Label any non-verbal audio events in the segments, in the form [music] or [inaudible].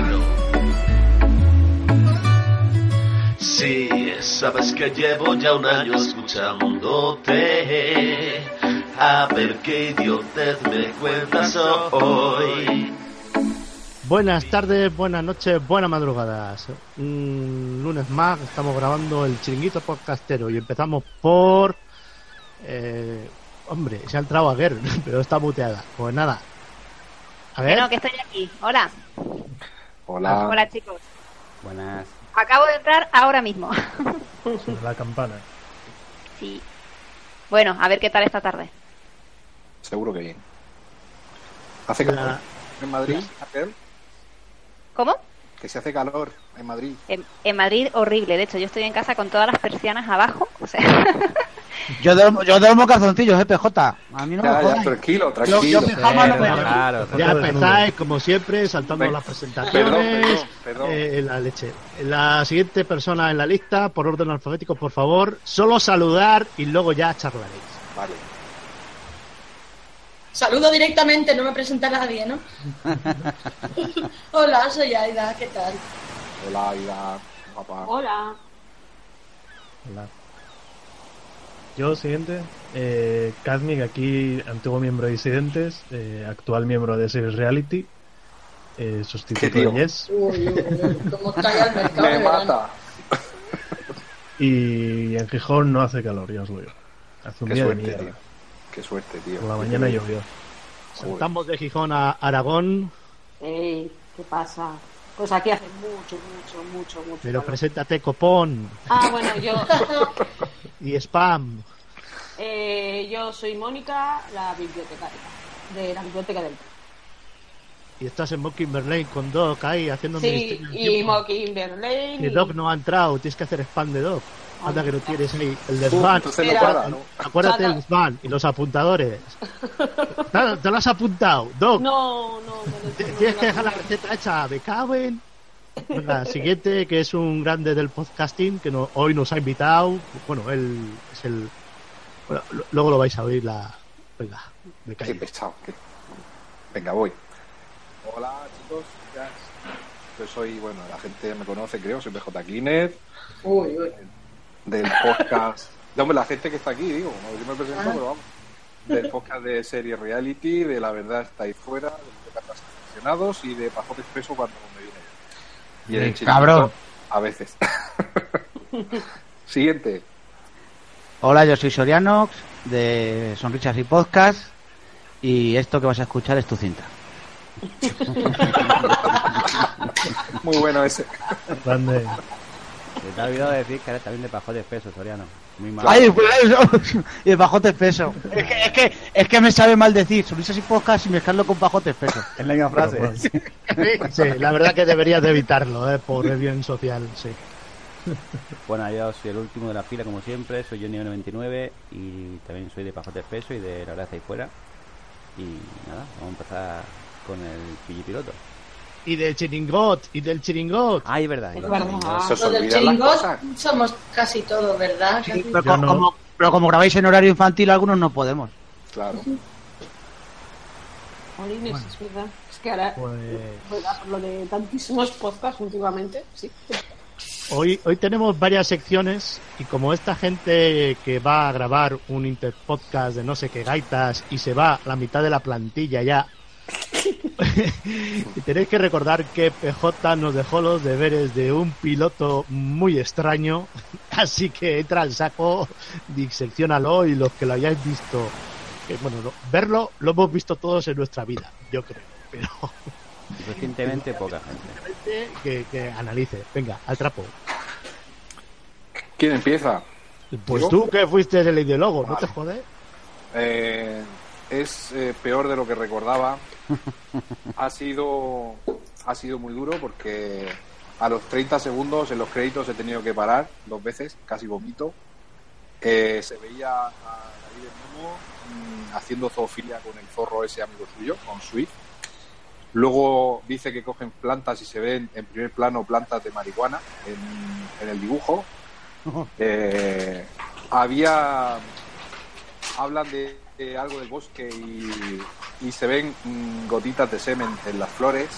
verano. Sí, sabes que llevo ya un año escuchándote. A ver qué idiotez me cuentas hoy. Buenas tardes, buenas noches, buenas madrugadas. Un lunes más estamos grabando el chiringuito podcastero y empezamos por... Eh, hombre, se ha entrado a Guerrero, [laughs] pero está muteada. Pues nada. A ver. Bueno, que estoy aquí. Hola. Hola. Hola, chicos. Buenas. Acabo de entrar ahora mismo. Sobre la campana. sí. Bueno, a ver qué tal esta tarde. Seguro que bien. ¿Hace calor en Madrid, Raquel? ¿Cómo? Que se hace calor en Madrid. En, en Madrid, horrible. De hecho, yo estoy en casa con todas las persianas abajo. O sea, [laughs] Yo duermo, yo duermo calzoncillos, eh, PJ. A mí no me ya, ya, jodáis. tranquilo, Yo, tranquilo. yo pijama no me Claro, Ya empezáis, como siempre, saltando Ven. las presentaciones. Perdón, perdón, perdón. eh, la leche. La siguiente persona en la lista, por orden alfabético, por favor, solo saludar y luego ya charlaréis. Vale. Saludo directamente, no me presenta nadie, ¿no? [laughs] Hola, soy Aida, ¿qué tal? Hola, Aida. Papá. Hola. Hola. Yo, siguiente, eh, Kazmik, aquí antiguo miembro de Disidentes, eh, actual miembro de Series Reality, eh, sustituto de Yes, Uy, uy, uy, cómo está ya el [laughs] mercado Me mata. y en Gijón no hace calor, ya os lo digo. Hace un Qué día de mierda. tío. Qué suerte, tío. Por la mañana llovió. Saltamos de Gijón a Aragón, Ey, ¿qué pasa? Pues aquí hace mucho, mucho, mucho, mucho. pero calor. preséntate copón Ah, bueno, yo, [laughs] y spam. eh, yo soy Mónica, la bibliotecaria de la biblioteca del Y estás en Mockingbird con Doc ahí haciendo Sí, y tiempo. Mockingbird Lane. Que y- Doc no ha entrado, tienes que hacer spam de Doc. Anda que no tienes ahí el desván. entonces no Mira. para, ¿no? Acuérdate del desván y los apuntadores. [laughs] Claro, te lo has apuntado, Doc. No, no, no. no, T- no, Tienes no, que dejar la receta hecha, me cago en. Venga, siguiente, que es un grande del podcasting, que no- hoy nos ha invitado. Bueno, él es el. bueno, lo- luego lo vais a oír la. Venga, me Qué callo. pesado. qué- Venga, voy. Hola, chicos. Yo soy, bueno, la gente me conoce, creo, soy PJ Cleaner, Uy, uy. Del podcast. No, hombre, la gente que está aquí, digo, no, yo me presento, Ah. pero vamos. Del podcast de serie reality, de La Verdad Estáis Fuera, de Cartas Aficionados y de Pajote Expreso cuando me viene. Y el cabrón. A veces. [laughs] Siguiente. Hola, yo soy Sorianox, de Sonrisas y Podcast. Y esto que vas a escuchar es tu cinta. Muy bueno ese. Grande. Se te ha olvidado decir que eres también de pajote espeso, Soriano. Muy mal. ¡Ay, pues eso! Y [laughs] el pajote espeso. Es que, es, que, es que me sabe mal decir Sonrisas y Podcast y mezclarlo con pajote espeso. Es la misma frase. Pero [laughs] Sí, la verdad que deberías de evitarlo, eh, por el bien social, sí. Bueno, yo soy el último de la fila, como siempre. Soy Johnny 99 y también soy de pajote espeso y de la verdad ahí fuera. Y nada, vamos a empezar con el piloto. Y del chiringot, y del chiringot. Ah, es verdad. Es verdad. Se del chiringot somos casi todos, ¿verdad? Sí, pero, no. como, pero como grabáis en horario infantil, algunos no podemos. Claro. [laughs] Es verdad. Es que ahora, Pues lo de tantísimos podcasts últimamente, sí. Hoy, hoy tenemos varias secciones y como esta gente que va a grabar un interpodcast de no sé qué gaitas y se va la mitad de la plantilla ya, y [laughs] tenéis que recordar que PJ nos dejó los deberes de un piloto muy extraño, [laughs] así que entra al saco, diseccionalo y los que lo hayáis visto, que bueno, no- verlo lo hemos visto todos en nuestra vida, yo creo. pero [laughs] Recientemente poca gente. que, que analice. Venga, al trapo. ¿Quién empieza? Pues tú que fuiste el ideólogo, ¿no te jodes? Eh, es eh, peor de lo que recordaba. Ha sido, ha sido muy duro porque a los 30 segundos en los créditos he tenido que parar dos veces, casi vomito. Eh, se veía a David Momo mm, haciendo zoofilia con el zorro ese amigo suyo, con Swift. Luego dice que cogen plantas y se ven en primer plano plantas de marihuana en, en el dibujo. [laughs] Eh, había hablan de, de algo del bosque y, y se ven mm, gotitas de semen en las flores.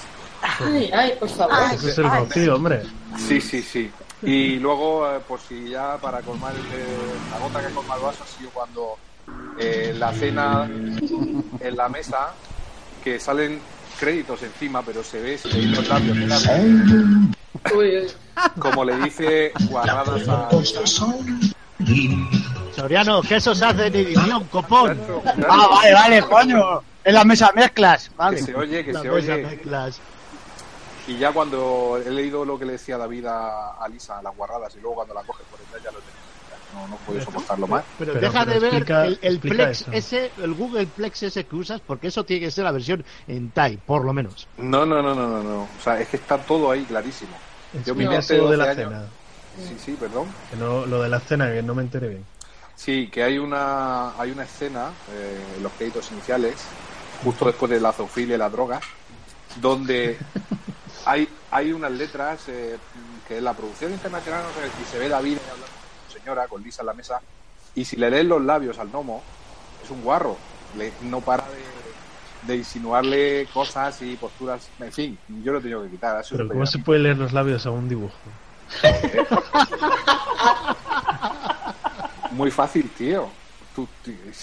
Ay, ay, por favor. Es el rocío, hombre. Sí, sí, sí. Y luego, eh, por si ya para colmar el- la gota que colma el vaso, ha sido cuando eh, la cena en la mesa, que salen créditos encima, pero se ve, se ven los labios de la- Uy, uy. como le dice guarradas a... Soriano, que eso se hace en edición, copón. Claro, Ah, vale, vale, coño. En la mesa mezclas, que vale. se oye, que La se mesa oye. mezclas. Y ya cuando he leído lo que le decía David a, a Lisa, las guarradas, y luego cuando la coge por detrás ya lo. Ya No, no puedo soportarlo más. Pero, Pero- deja pero de ver explica- el, el explica Plex eso. ese, el Google Plex ese que usas, porque eso tiene que ser la versión en TAI, por lo menos. No, no, no, no, no, no. O sea, es que está todo ahí clarísimo. Yo mi mente de eso de 12 la años- cena. Sí, sí, perdón. Que no, lo de la cena, que no me enteré bien. Sí, que hay una hay una escena eh, en los créditos iniciales, justo después de la zoofilia y la droga, donde [laughs] hay hay unas letras eh, que es la producción internacional no sé, y se ve David hablando con su señora, con Lisa en la mesa, y si le lees los labios al gnomo, es un guarro, le, no para de, de insinuarle cosas y posturas, en fin, yo lo he tenido que quitar. Pero ¿cómo se puede leer los labios a un dibujo? [laughs] Muy fácil, tío. Tú-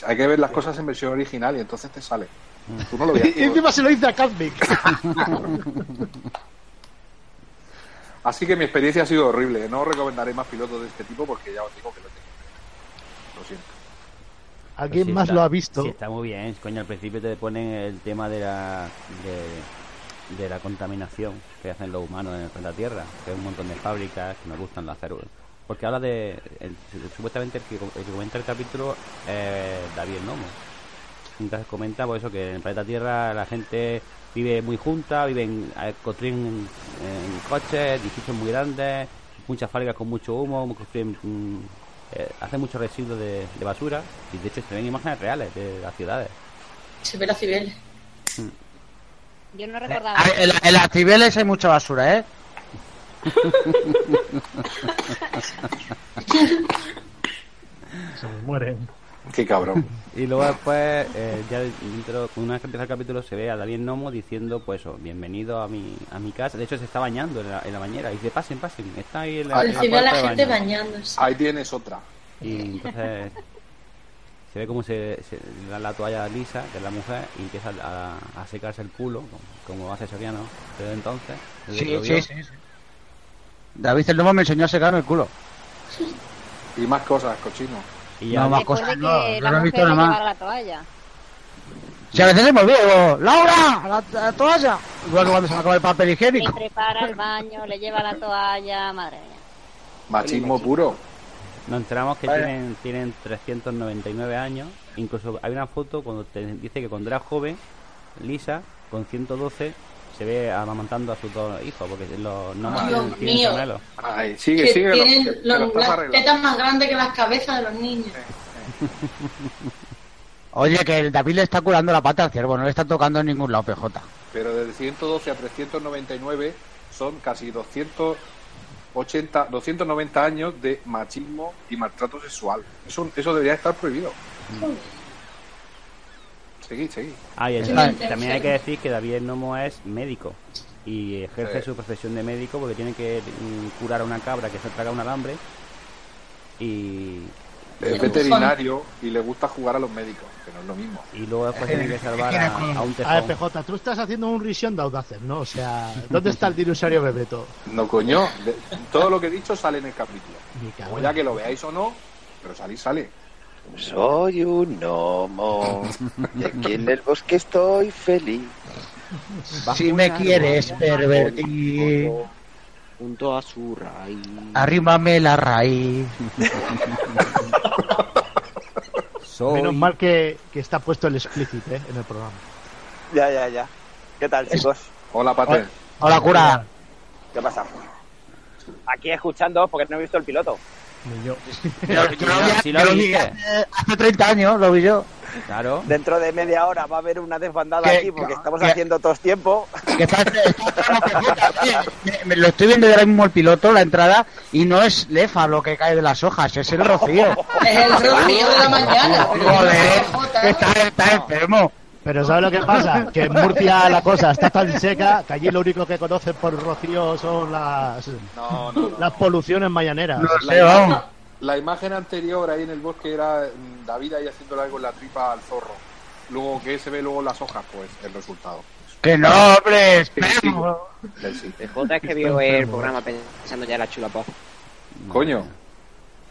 hay que ver las cosas en versión original y entonces te sale. Tú no lo veas. [laughs] Y encima se lo dice a Kazmik. [laughs] Así que mi experiencia ha sido horrible. No recomendaré más pilotos de este tipo porque ya os digo que lo tengo. Lo siento. ¿Alguien Pues sí más está- lo ha visto? Sí, está muy bien. Coño, al principio te ponen el tema de la, de, de la contaminación que hacen los humanos en el planeta Tierra. Que hay un montón de fábricas que nos gustan las células. Porque habla de. el- supuestamente el que, el que comenta el capítulo es David Nomo. Entonces comenta pues eso que en el planeta Tierra la gente vive muy junta, viven, eh, construyen en coches, edificios muy grandes, muchas fábricas con mucho humo, construyen, mm, eh, hacen muchos residuos de, de basura y de hecho se ven imágenes reales de las ciudades. Se ve la Cibeles. Yo no recordaba. A ver, en, la- las Cibeles hay mucha basura, ¿eh? Se me mueren. Qué cabrón. Y luego después, eh, ya dentro, una vez que empieza el capítulo, se ve a David Nomo diciendo, pues eso, bienvenido a mi, a mi casa. De hecho, se está bañando en la, en la bañera. Y dice, pasen, pasen. Está ahí en la, en la Se ve a la gente baño. bañándose. Ahí tienes otra. Y entonces se ve como se, se da la toalla a Lisa, que es la mujer, y empieza a, a secarse el culo, como, como hace Soriano desde entonces. desde Sí, sí, sí, sí. David el Lomo me enseñó a secarme el culo. Y más cosas, cochino. Y ya No, más cosas de no, que no la lo he visto le nada más. llevara la toalla. Si a veces se me olvida, ¡Laura! ¡La, la toalla! Igual que cuando se me acaba el papel Le higiénico. prepara el baño, le lleva la toalla, madre mía. Machismo puro. nos enteramos que Vale. tienen, tienen 399 años. Incluso hay una foto cuando te dice que cuando era joven, Lisa, con 112, se ve amamantando a sus dos hijos, porque los no Dios tienen, tienen mío. gemelos. Ay, sigue, Que sigue. tienen que- los- las tetas más grandes que las cabezas de los niños. [laughs] Oye, que el David le está curando la pata al ciervo, no le está tocando en ningún lado, PJ. Pero de 112 a 399 son casi 280, 290 años de machismo y maltrato sexual. Eso, eso debería estar prohibido. Seguid, seguid. Ah, y también hay que decir que David Nomo es médico y ejerce Sí. su profesión de médico porque tiene que mm, curar a una cabra que se traga un alambre y, Es veterinario y le gusta jugar a los médicos, que no es lo mismo. y luego después tiene que salvar a, a un A ver, tejón. PJ, tú estás haciendo un risión de audaces, ¿no? O sea, ¿dónde está el dinosaurio Bebeto? No, coño. todo lo que he dicho sale en el capítulo. Ya que lo veáis o no, pero salir sale. Soy un gnomo y aquí en el bosque estoy feliz. Si me quieres pervertir, Junto a su raíz. arrímame la raíz. Menos mal que, que está puesto el explicit ¿eh? en el programa. Ya, ya, ya. ¿Qué tal, chicos? Hola, Pate. Hola, cura. ¿Qué pasa? Aquí escuchando porque no he visto el piloto. Ni yo. [laughs] Yo- lo viste. hace, hace 30 años, lo vi yo. Claro. Dentro de media hora va a haber una desbandada aquí porque estamos que- haciendo todos tiempo. Que está- está- lo estoy viendo ahora mismo el piloto, la entrada, y no es lefa lo que cae de las hojas, es el rocío. Es el rocío de la mañana. Joder, está, está enfermo. Pero ¿sabes lo que pasa? Que en Murcia la cosa está tan seca que allí lo único que conocen por rocío son las, No, no, no. las poluciones mañaneras. No sé, vamos. La imagen anterior ahí en el bosque era mm, David ahí haciéndole algo en la tripa al zorro. Luego, que se ve luego en las hojas? Pues el resultado. Que no, hombre, sí. El J es que vio el programa pensando ya en la chula pop. Coño,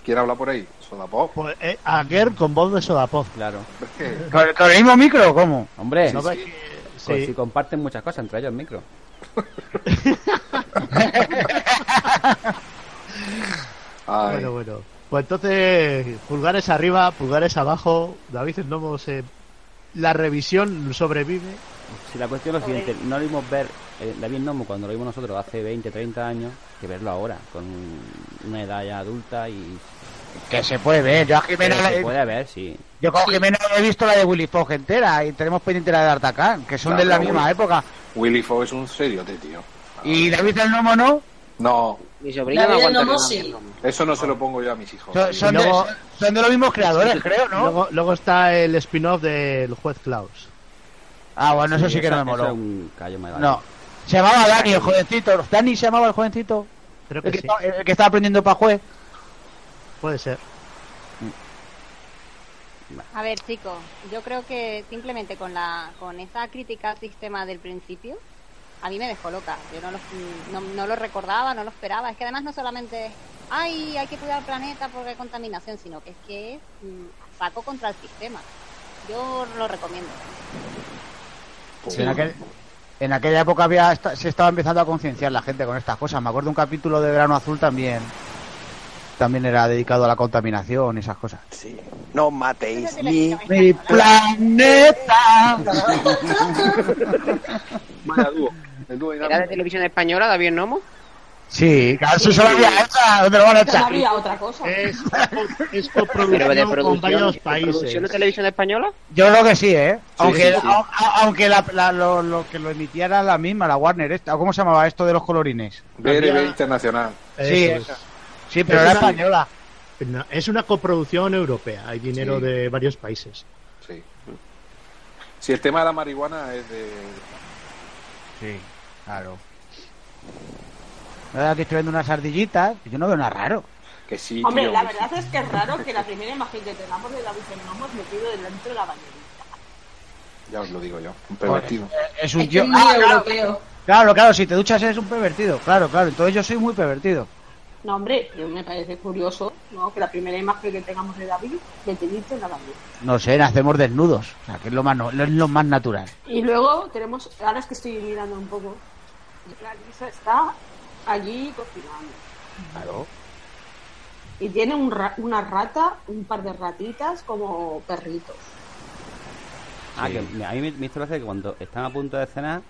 ¿quiere hablar por ahí? Sodapop. Pues eh, Aguer con voz de Sodapop. Claro. [laughs] ¿Con, con el mismo micro o cómo? Hombre, ¿No ves sí. que- pues sí. si comparten muchas cosas, entre ellos el micro. Ay, Bueno, bueno. Pues entonces, pulgares arriba, pulgares abajo. David el Nomo se... La revisión sobrevive. Si la cuestión es lo siguiente, no lo vimos ver eh, David Nomo cuando lo vimos nosotros hace 20, 30 años, que verlo ahora, con una edad ya adulta y... Que se puede ver. Yo a Jimena, se puede ver, sí. yo con Jimena he visto la de Willy Fogg entera y tenemos pendiente la de D'Artagnan, que son de la misma Willy. época. Willy Fogg es un seriote, tío. Y David el Nomo no. No, Mi sobrino La no aguanta sí. eso no se lo pongo yo a mis hijos. Son, son de, son de los mismos creadores, creo, ¿no? Luego, luego está el spin-off del juez Klaus. Ah, bueno, eso sí que no me eso es moló. un callo me da. No. Se llamaba Dani, el jovencito. ¿Dani se llamaba el jovencito? Creo El que que, sí, estaba, el que estaba aprendiendo para juez. Puede ser. A ver, chicos, yo creo que simplemente con la con esa crítica al sistema del principio, a mí me dejó loca. Yo no lo, no, no lo recordaba, no lo esperaba. Es que además no solamente es, ay, hay que cuidar el planeta porque hay contaminación, sino que es que es mm, saco contra el sistema. Yo lo recomiendo. Sí, En, aquel- en aquella época había se estaba empezando a concienciar la gente con estas cosas. Me acuerdo un capítulo de Verano Azul también. También era dedicado a la contaminación y esas cosas. Sí. No matéis mi... Mi planeta. [laughs] Vaya dúo. El dúo ¿Era de televisión española, David Nomo? Sí, claro, eso solo había hecha. ¿Dónde lo van a echar? había otra cosa. Es, [laughs] es coproducción con varios ¿de países. producción de televisión española? Yo creo que sí, ¿eh? aunque sí, sí. a- a- aunque la, la- lo, lo que lo emitía era la misma, la Warner. Esta, ¿Cómo se llamaba esto de los colorines? BRB Internacional. Sí, Eso es. Sí, pero Es era una- española. No, Es una coproducción europea. Hay dinero Sí. de varios países. Sí. Si el tema de la marihuana es de. Sí, claro. Ahora que estoy viendo unas ardillitas, yo no veo nada raro. Que sí, Hombre, tío, la que sí. verdad es que es raro que la primera imagen que tengamos de David Nomo es metido dentro de la bañerita. Ya os lo digo yo. Un pervertido. Es un Es que tío. es Ah, claro, europeo. claro, claro, si te duchas eres un pervertido. Claro, claro, entonces yo soy muy pervertido. No, hombre, yo me parece curioso ¿no? que la primera imagen que tengamos de David metidito en la bañera. No sé, nacemos desnudos. O sea, que es lo más, no- es lo más natural. Y luego tenemos, ahora es que estoy mirando un poco, la Lisa está allí cocinando. Claro. Y tiene un ra- una rata, un par de ratitas como perritos. Ah, que me- a mí me, me hizo gracia que cuando están a punto de cenar,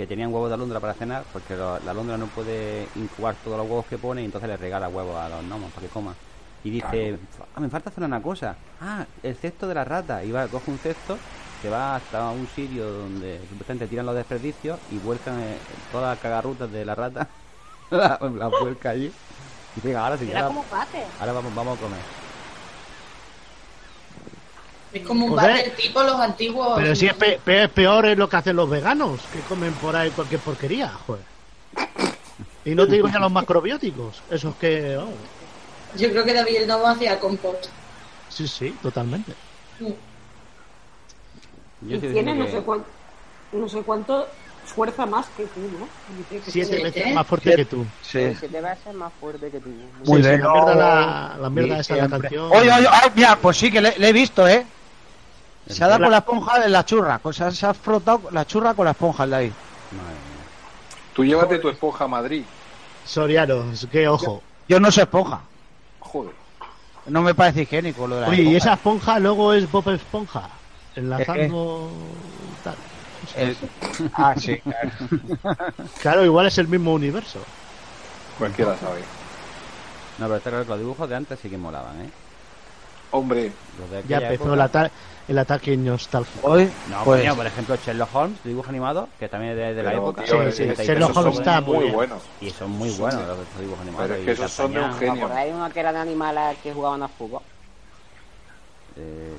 que tenían huevos de alondra para cenar, porque lo- la alondra no puede incubar todos los huevos que pone y entonces le regala huevos a los gnomos para que coman. Y dice, "Ah, me falta hacer una cosa. Ah, el cesto de la rata. Y va, coge un cesto, se va hasta un sitio donde supuestamente tiran los desperdicios y vuelcan eh, todas las cagarrutas de la rata. [laughs] la, la vuelca allí. Y dice, ahora sí, ahora, ahora vamos, vamos a comer. Es como un Joder. váter tipo los antiguos. Pero si es pe- pe- peor es lo que hacen los veganos, que comen por ahí cualquier porquería, joder. Y no te digo ya los macrobióticos, esos que... oh, Yo creo que David el Nomo hacía compost. sí, sí, totalmente. Yo y tiene no que- sé, cuánto, no sé cuánto fuerza más que tú, ¿no? Que Siete sí. veces más fuerte que tú. Sí. Siete veces más fuerte que tú. Muy Sí, sí, bien. la mierda, la, la mierda Sí, esa de la canción. Oye, oye, ay, mira, pues sí que le, le he visto, ¿eh? Se ha dado La- con la esponja en la churra. con- Se ha, se ha frotado la churra con la esponja en la ahí. Madre mía. Tú llévate tu esponja a Madrid. Soriano, qué ojo. Yo no soy esponja. Joder. No me parece higiénico lo de la Oye, y esa esponja luego es Bob Esponja. Enlazando. tal. El- [laughs] Ah, sí, claro. Claro, igual es el mismo universo. Cualquiera sabe. No, pero que los dibujos de antes sí que molaban, ¿eh? Hombre, Ya empezó época- el, ata- el ataque nostálgico. Hoy, No, pues, coño, por ejemplo, Sherlock Holmes, dibujo animado, que también es de, de la Pero, época. tío, Sí, es- sí, es- Sherlock Holmes está muy muy bien. buenos. Y son muy buenos los, los dibujos animados. Pero es que esos son de un genio. ¿Os acordáis de uno que era de animales que jugaban a fútbol? Eh,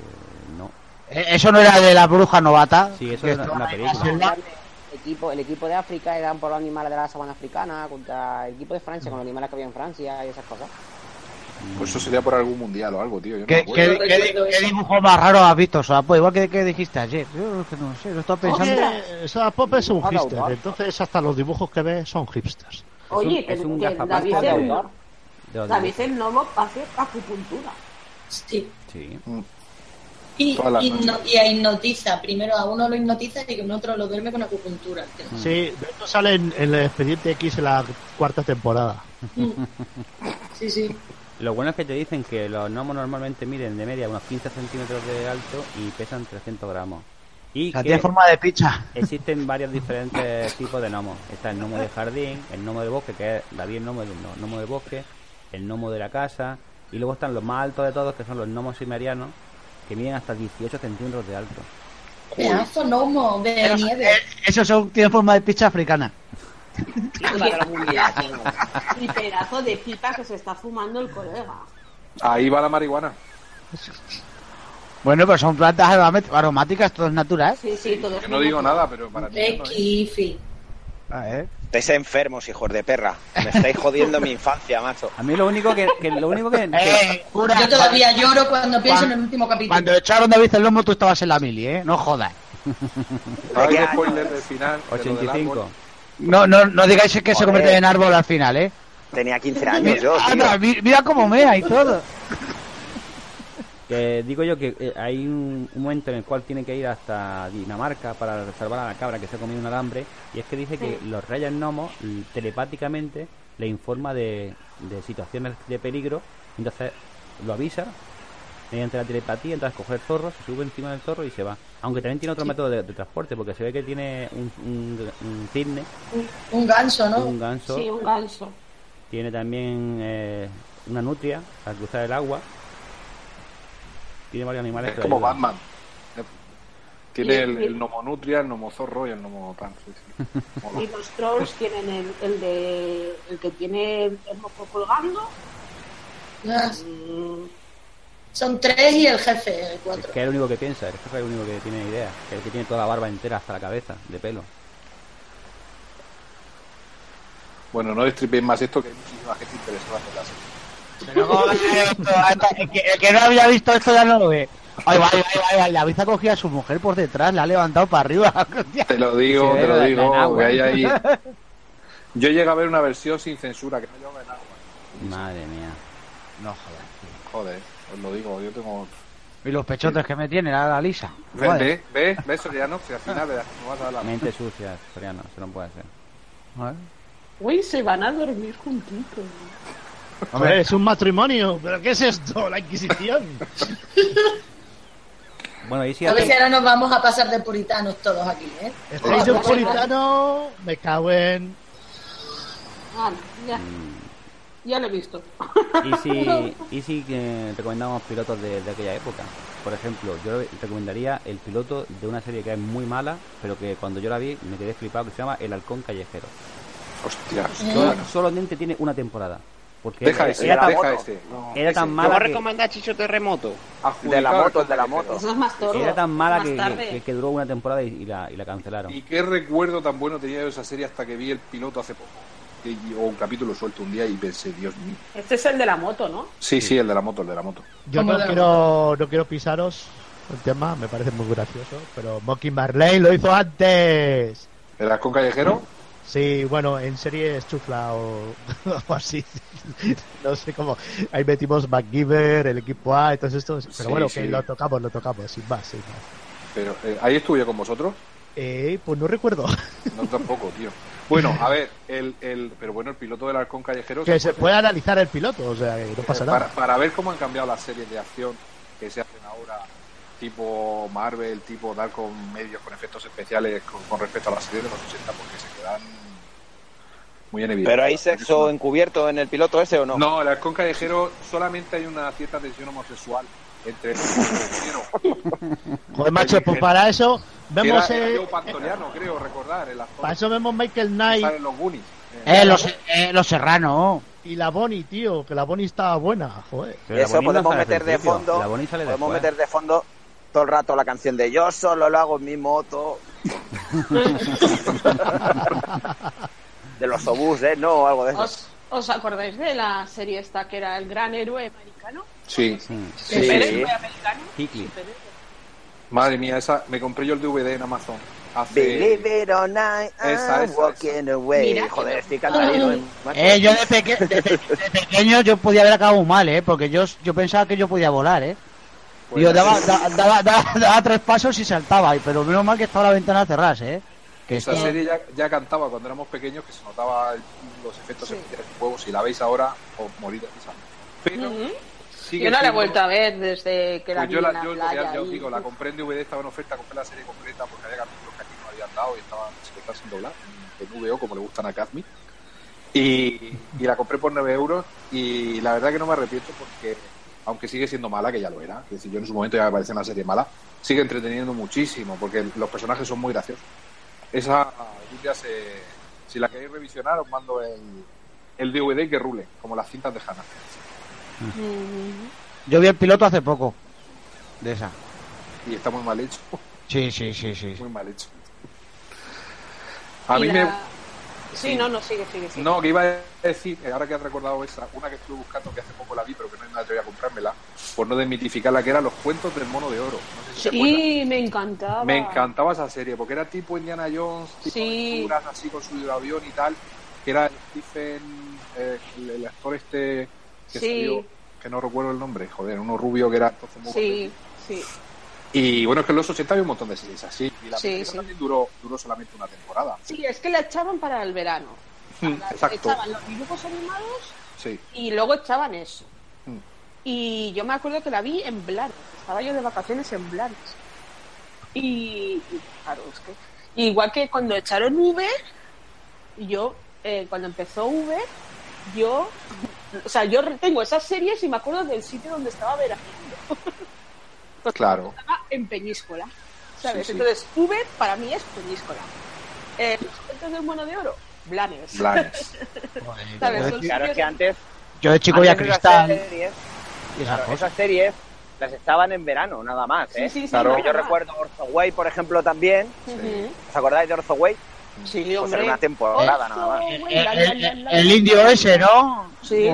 no. eh, eso no era de la bruja novata. Sí, eso es una, ahí película. El equipo, el equipo de África eran por los animales de la sabana africana contra el equipo de Francia con los animales que había en Francia y esas cosas. Pues eso sería por algún mundial o algo, tío. Yo no ¿Qué, qué dibujo más raro has visto? O sea, pues igual que, que dijiste ayer. Yo que no sé, lo estaba pensando. Oye, esa Pop es un hipster, entonces hasta los dibujos que ves son hipsters. Oye, que, es un que David, de el, los David dibujos. el Novo hace acupuntura. Sí. Sí. Y, hipno- y a hipnotiza. Primero a uno lo hipnotiza y que un otro lo duerme con acupuntura. Sí, de esto sale en, en el expediente X en la cuarta temporada. Sí, sí. Lo bueno es que te dicen que los gnomos normalmente miden de media unos 15 centímetros de alto y pesan 300 gramos. Y O sea, que tiene forma de picha. existen [laughs] varios diferentes tipos de gnomos. Está el gnomo de jardín, el gnomo de bosque, que es David el gnomo, el gno- gnomo de bosque, el gnomo de la casa, y luego están los más altos de todos, que son los gnomos simerianos, que miden hasta 18 centímetros de alto. Pedazo gnomo de nieve. Esos son, tienen forma de picha africana. [laughs] Y pedazo de pipa que se está fumando el colega. Ahí va la marihuana. Bueno, pues son plantas aromáticas, todo es natural. Sí, sí, todo Yo no digo nada, pero para ti. De no, ¿eh? kifi. Estáis enfermos, hijos de perra. Me estáis jodiendo mi infancia, macho. A mí lo único que, que lo único que, [laughs] que- Eh, cura, Yo todavía lloro cuando pienso en el último capítulo. Cuando echaron a David el lomo, tú estabas en la mili, ¿eh? No jodas. Hay ¿De qué spoiler del final. de lo del 85. No, no, no digáis que se convierte en árbol al final, ¿eh? Tenía 15 años yo, tío. Anda, mi- mira cómo mea y todo. que digo yo que eh, hay un, un momento en el cual tiene que ir hasta Dinamarca para salvar a la cabra que se ha comido un alambre y es que dice que los reyes gnomos telepáticamente le informa de, de situaciones de peligro entonces lo avisa mediante la telepatía entonces coge el zorro se sube encima del zorro y se va aunque también tiene otro método de, de transporte porque se ve que tiene un, un, un cisne Un ganso, ¿no? un ganso Sí, un ganso. tiene también eh, una nutria para cruzar el agua tiene varios animales Es que como ayudan. Batman. Tiene el, y- el gnomonutria, el gnomozorro y el gnomotan. Sí, sí. [laughs] Y los trolls tienen el, el de el que tiene el moco colgando. Ah, Mm, Son tres y el jefe, el Es cuatro. que es el único que piensa, es que es el único que tiene idea, que es el que tiene toda la barba entera hasta la cabeza, de pelo. Bueno, no destripéis más esto, que hay muchísima gente interesada en la serie. Pero, joder, esto, [laughs] el, que, el que no había visto esto ya no lo ve. Ay, ay, ay, ay, ay, David ha cogido a su mujer por detrás, la ha levantado para arriba. [laughs] Te lo digo, Sí, te lo la- digo, la que hay ahí. Yo llegué a ver una versión sin censura, que no lleva en agua. Madre mía. No, joder. Joder, os lo digo, yo tengo... Y los pechotes que me tiene la, la lisa. ¿Ves, Joder. ves, ves, ves, Soriano? Si al final le das- no vas a dar la... [laughs] Mente sucia, Soriano, eso no puede ser. Uy, se van a dormir juntitos. [laughs] Hombre, es un matrimonio. ¿Pero qué es esto? La Inquisición. [laughs] Bueno, y si A ver si ahora nos vamos a pasar de puritanos todos aquí, ¿eh? Estáis de un puritano. Me cago en. Ah, ya, ya lo he visto. Y si, [laughs] y si que recomendamos pilotos de, de aquella época. Por ejemplo, yo recomendaría el piloto de una serie que es muy mala, pero que cuando yo la vi me quedé flipado, que se llama El Halcón Callejero. Hostia, Solo- solamente tiene una temporada. Porque Deja era, ese, era tan, deja ese. No, era tan ese. mala ¿Cómo que, recomendar Chicho Terremoto? Adjudicado De la moto, al de la moto. Eso es más tordo. era tan mala que, que- que duró una temporada y, y la, y la cancelaron. Y qué recuerdo tan bueno tenía yo de esa serie hasta que vi el piloto hace poco. O un capítulo suelto un día y pensé, Dios mío. Este es el de la moto, ¿no? Sí, sí, el de la moto, el de la moto. Yo no la- quiero, no quiero pisaros el tema, me parece muy gracioso, pero Mockingbird Lane lo hizo antes. ¿El halcón callejero? Sí, bueno, en serie es chufla o [laughs] así. [laughs] No sé cómo. Ahí metimos MacGyver, el equipo A y todos estos. Pero Sí, bueno, sí. que lo tocamos, lo tocamos, sin más, sin más. Pero eh, ahí estuve yo con vosotros. Eh, pues no recuerdo. [laughs] No tampoco, tío. [laughs] Bueno, a ver, el, el, pero bueno, el piloto del halcón callejero. que ¿se se acuerdan? puede analizar el piloto, o sea, que no pasa para, nada. para ver cómo han cambiado las series de acción que se hacen ahora, tipo Marvel, tipo dar con medios con efectos especiales con, con respecto a las series de los 80, porque se quedan muy en evidencia. ¿Pero hay sexo encubierto en el piloto ese o no? No, el halcón callejero solamente hay una cierta tensión homosexual entre. [laughs] Joder, macho, pues para eso vemos. Era, era eh, Pantoliano, creo recordar, el actor para eso vemos Michael Knight en los Goonies. Eh, los, eh, los serranos. y la Bonnie, tío, que la Bonnie estaba buena, joder. Pero Eso no podemos meter de fondo. La Bonnie sale Podemos después. meter de fondo todo el rato la canción de Yo solo lo hago en mi moto. [laughs] de los obús, ¿eh? No, algo de eso. ¿Os, ¿Os acordáis de la serie esta que era el gran héroe americano? Sí, Sí. ¿El héroe americano? Hickley. madre mía, esa me compré yo el DVD en Amazon hace Believe it or not, Esa, I'm esa, walking away. Mira, Joder, estoy. ¿eh? yo de, peque- de, pe- de pequeño yo podía haber acabado mal, ¿eh? Porque yo, yo pensaba que yo podía volar, ¿eh? Pues yo daba, da- daba, daba- daba tres pasos y saltaba, y- pero menos mal que estaba la ventana cerrada, ¿eh? Que Esa esto- serie ya, ya cantaba cuando éramos pequeños que se notaba el- los efectos Sí. especiales del juego. Si la veis ahora, os morís de risa. Pero. Sigue Yo no la he vuelto a ver desde que la Pues vi yo, en la, la yo playa. ya, ya os digo, la compré en DVD, estaba en oferta, compré la serie completa porque había capítulos que aquí no habían dado y estaban, están sin doblar en, VO, como le gustan a Kazmi. Y, y la compré por 9 euros y la verdad que no me arrepiento porque, aunque sigue siendo mala, que ya lo era, que si yo en su momento ya me parecía una serie mala, sigue entreteniendo muchísimo porque los personajes son muy graciosos. Esa, día se, si la queréis revisionar, os mando el, el DVD que rule, como las cintas de Hannah. Yo vi el piloto hace poco. De esa. Y está muy mal hecho, Sí, sí, sí, sí. muy mal hecho. A mí la- me, Sí, no, no, sigue, sigue, sigue. No, que iba a decir, ahora que has recordado esa, una que estuve buscando que hace poco la vi, pero que no me atreví a comprármela, por no desmitificarla, que eran los cuentos del mono de oro. No sé si. Sí, me encantaba. Me encantaba esa serie, porque era tipo Indiana Jones, tipo Sí. aventuras así con su avión y tal, que era Stephen, eh, el, el actor este que Sí. salió, que no recuerdo el nombre, joder, uno rubio que era entonces muy Sí, sí. Y bueno, es que en los 80 había un montón de series así, y la Sí, también duró, duró solamente una temporada. Sí, es que la echaban para el verano. Mm, Exacto, Echaban los dibujos animados sí. y luego echaban eso. Mm. Y yo me acuerdo que la vi en Blanes. Estaba yo de vacaciones en Blanes. Y, y claro, es que. Igual que cuando echaron V, yo, eh, cuando empezó V, yo. O sea, yo tengo esas series y me acuerdo del sitio donde estaba veraneando. [laughs] Claro. Estaba en Peñíscola. ¿Sabes? Sí, sí. Entonces, V para mí es Peñíscola. Eh, los cuentos del mono de oro, Blanes. Blanes. [laughs] ¿Sabes? Claro, es que antes, Yo de chico ya antes esas cristal series, y esas claro, cosas. esas series las estaban en verano, nada más, ¿eh? Sí, sí, sí, Claro. Yo recuerdo Orzo Way, por ejemplo, también. ¿Os acordáis de Orzo Way? Sí, Pues era una temporada nada más. El, la, la, el- la, la, el la. indio ese, ¿no? Sí.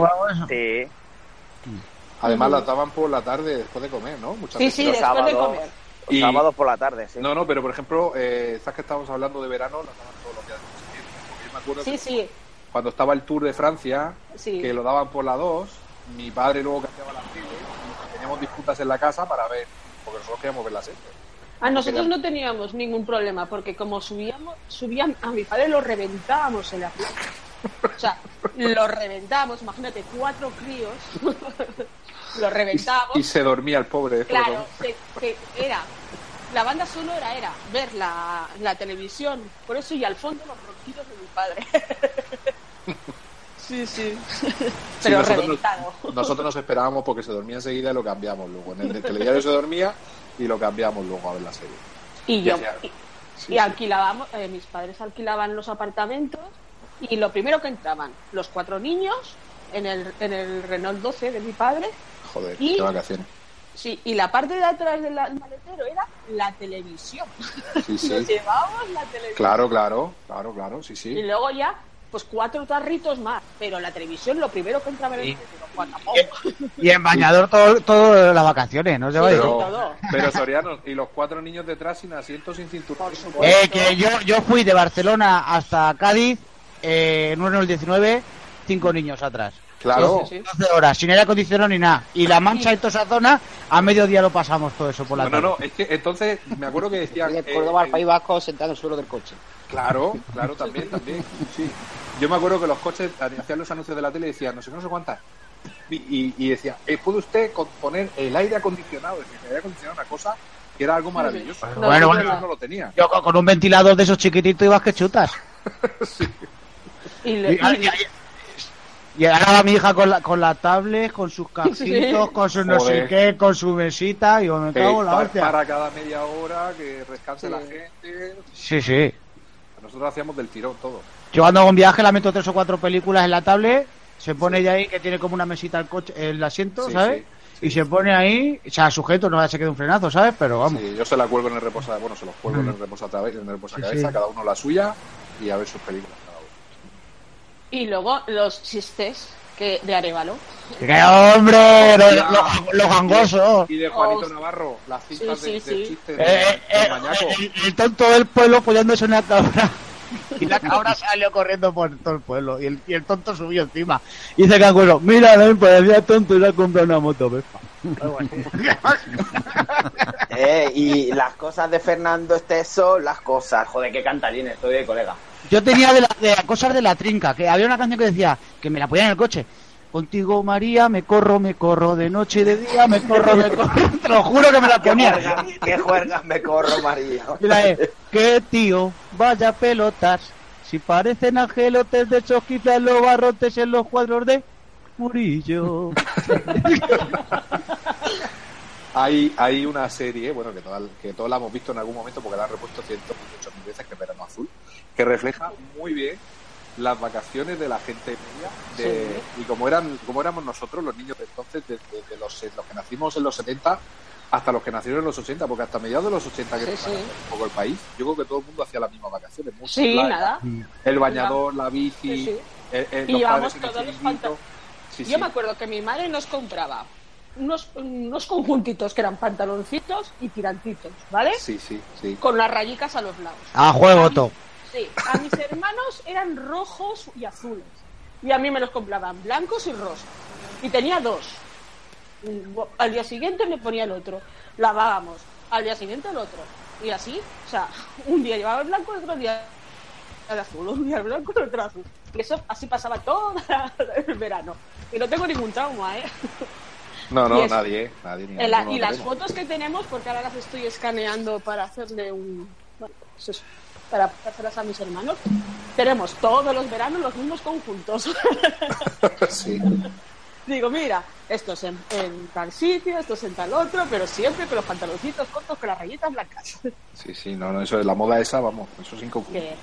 Además las daban por la tarde después de comer, ¿no? Muchas Sí, veces. sí, los después de sábados. comer. los Y- sábados por la tarde, sí. No, no, pero por ejemplo, eh, estas que estábamos hablando de verano, las daban todos los días. Porque yo me acuerdo Sí, que sí, cuando estaba el Tour de Francia, sí. que lo daban por la 2, mi padre luego cambiaba la tele y teníamos disputas en la casa para ver, porque nosotros queríamos ver la serie. A nosotros no teníamos ningún problema porque como subíamos, subían, a mi padre lo reventábamos en la playa. O sea, lo reventábamos, imagínate, cuatro críos, [laughs] lo reventábamos. Y se dormía el pobre. Claro, que, era, la banda sonora era ver la, la televisión, por eso y al fondo los ronquidos de mi padre. [laughs] Sí, sí. Sí, Pero nosotros, nos, nosotros nos esperábamos porque se dormía enseguida y lo cambiamos luego. En el telediario se dormía y lo cambiamos luego a ver la serie. Y yo, y, Sí, y alquilábamos, eh, mis padres alquilaban los apartamentos y lo primero que entraban, los cuatro niños en el, en el Renault 12 de mi padre, Joder, Y- qué vacaciones. sí, y la parte de atrás del maletero era la televisión. Sí, [laughs] sí. Nos llevábamos la televisión. Claro, claro, claro, claro, sí, Y sí. luego ya pues cuatro tarritos más. Pero la televisión lo primero que entraba en el. Y en bañador todo, todo las vacaciones, ¿no? Se va. Pero, pero Soriano, y los cuatro niños detrás sin asiento, sin cinturón. Eh, que yo, yo fui de Barcelona hasta Cádiz eh, en uno el 19, cinco niños atrás. Claro. 12, 12 horas, sin aire acondicionado ni nada. Y la mancha y toda esa zona, a mediodía lo pasamos todo eso por la No, no, tarde. no, es que entonces me acuerdo que decían. De eh, Córdoba al eh, País Vasco sentado en el suelo del coche. Claro, claro, también, también. Sí. Yo me acuerdo que los coches hacían los anuncios de la tele y decían, no sé qué, no sé cuántas. Y, y- y decía, eh, ¿puede usted con- poner el aire acondicionado? Es decir, el aire acondicionado era una cosa que era algo maravilloso. Bueno, bueno, Yo bueno. no lo tenía. Yo con, un ventilador de esos chiquititos ibas que chutas. [laughs] Y, Y, le- y- y- y ahora va mi hija con la, con la tablet, con sus cajitos, Sí. con su no sé qué, con su mesita. Y yo me cago en la hostia. para cada media hora, que descanse la gente. Sí, sí. Nosotros hacíamos del tirón todo. Yo cuando hago un viaje la meto tres o cuatro películas en la tablet, se pone ella ahí que tiene como una mesita el coche, el asiento, Sí, ¿sabes? Y se pone ahí, o sea, sujeto, no se quede un frenazo, ¿sabes? Pero vamos. Sí, yo se la cuelgo en el reposa, bueno, se los cuelgo en el reposa, en el reposacabeza, Sí, sí. cada uno la suya y a ver sus películas. cada uno. y luego los chistes que de Arevalo. ¡Qué hombre! Los, gangosos. Y de Juanito Navarro, las cintas Sí, de, sí, de chistes de, Eh, eh, de Mañaco. el, el tonto del pueblo follándose una cabra. Y la cabra salió corriendo por todo el pueblo. Y el, y el tonto subió encima. Y dice Canguro, mira, no me parecía tonto y le ha comprado una moto Vespa. [laughs] Eh, y las cosas de Fernando Esteso, las cosas. Joder, qué cantarín estoy de colega. Yo tenía de, la- de las cosas de la trinca, que había una canción que decía que me la ponía en el coche. Contigo, María, me corro, me corro, de noche y de día, me corro, me corro. [laughs] Te lo juro que me la ponía. qué juergas me corro, María. Y la de, qué tío, vaya pelotas. Si parecen angelotes de esos quizás los barrotes en los cuadros de Murillo. [laughs] Hay, hay una serie, bueno, que, toda- que todos la hemos visto en algún momento porque la han repuesto 128 mil veces, que es Verano Azul, que refleja muy bien las vacaciones de la gente media de, y como eran como éramos nosotros los niños de entonces desde de los, los que nacimos en los 70 hasta los que nacieron en los 80 porque hasta mediados de los 80 que Sí, un poco el país yo creo que todo el mundo hacía las mismas vacaciones mucho nada. el bañador la bici Sí, sí. el- el- Y el todos los pantalones. Sí, Yo sí. me acuerdo que mi madre nos compraba unos, unos conjuntitos que eran pantaloncitos y tirantitos, ¿vale? sí sí sí Con las rayicas a los lados. A juego todo. A mis hermanos eran rojos y azules. Y a mí me los compraban blancos y rosas. Y tenía dos. Y, Al día siguiente me ponía el otro. Lavábamos. Al día siguiente el otro. Y así, o sea, [laughs] un día llevaba el blanco, el otro día el azul. Un día el blanco, el otro azul. Y eso así pasaba todo el verano. Y no tengo ningún trauma, ¿eh? no no eso. nadie nadie ni la- y las fotos que tenemos, porque ahora las estoy escaneando para hacerle un. Bueno, pues eso, para hacerlas a mis hermanos. Tenemos todos los veranos los mismos conjuntos. [laughs] sí Digo, mira, esto es en, en tal sitio, esto es en tal otro, pero siempre con los pantaloncitos cortos con las rayitas blancas. sí sí no no eso es la moda esa vamos eso es inconfundible ¿Qué,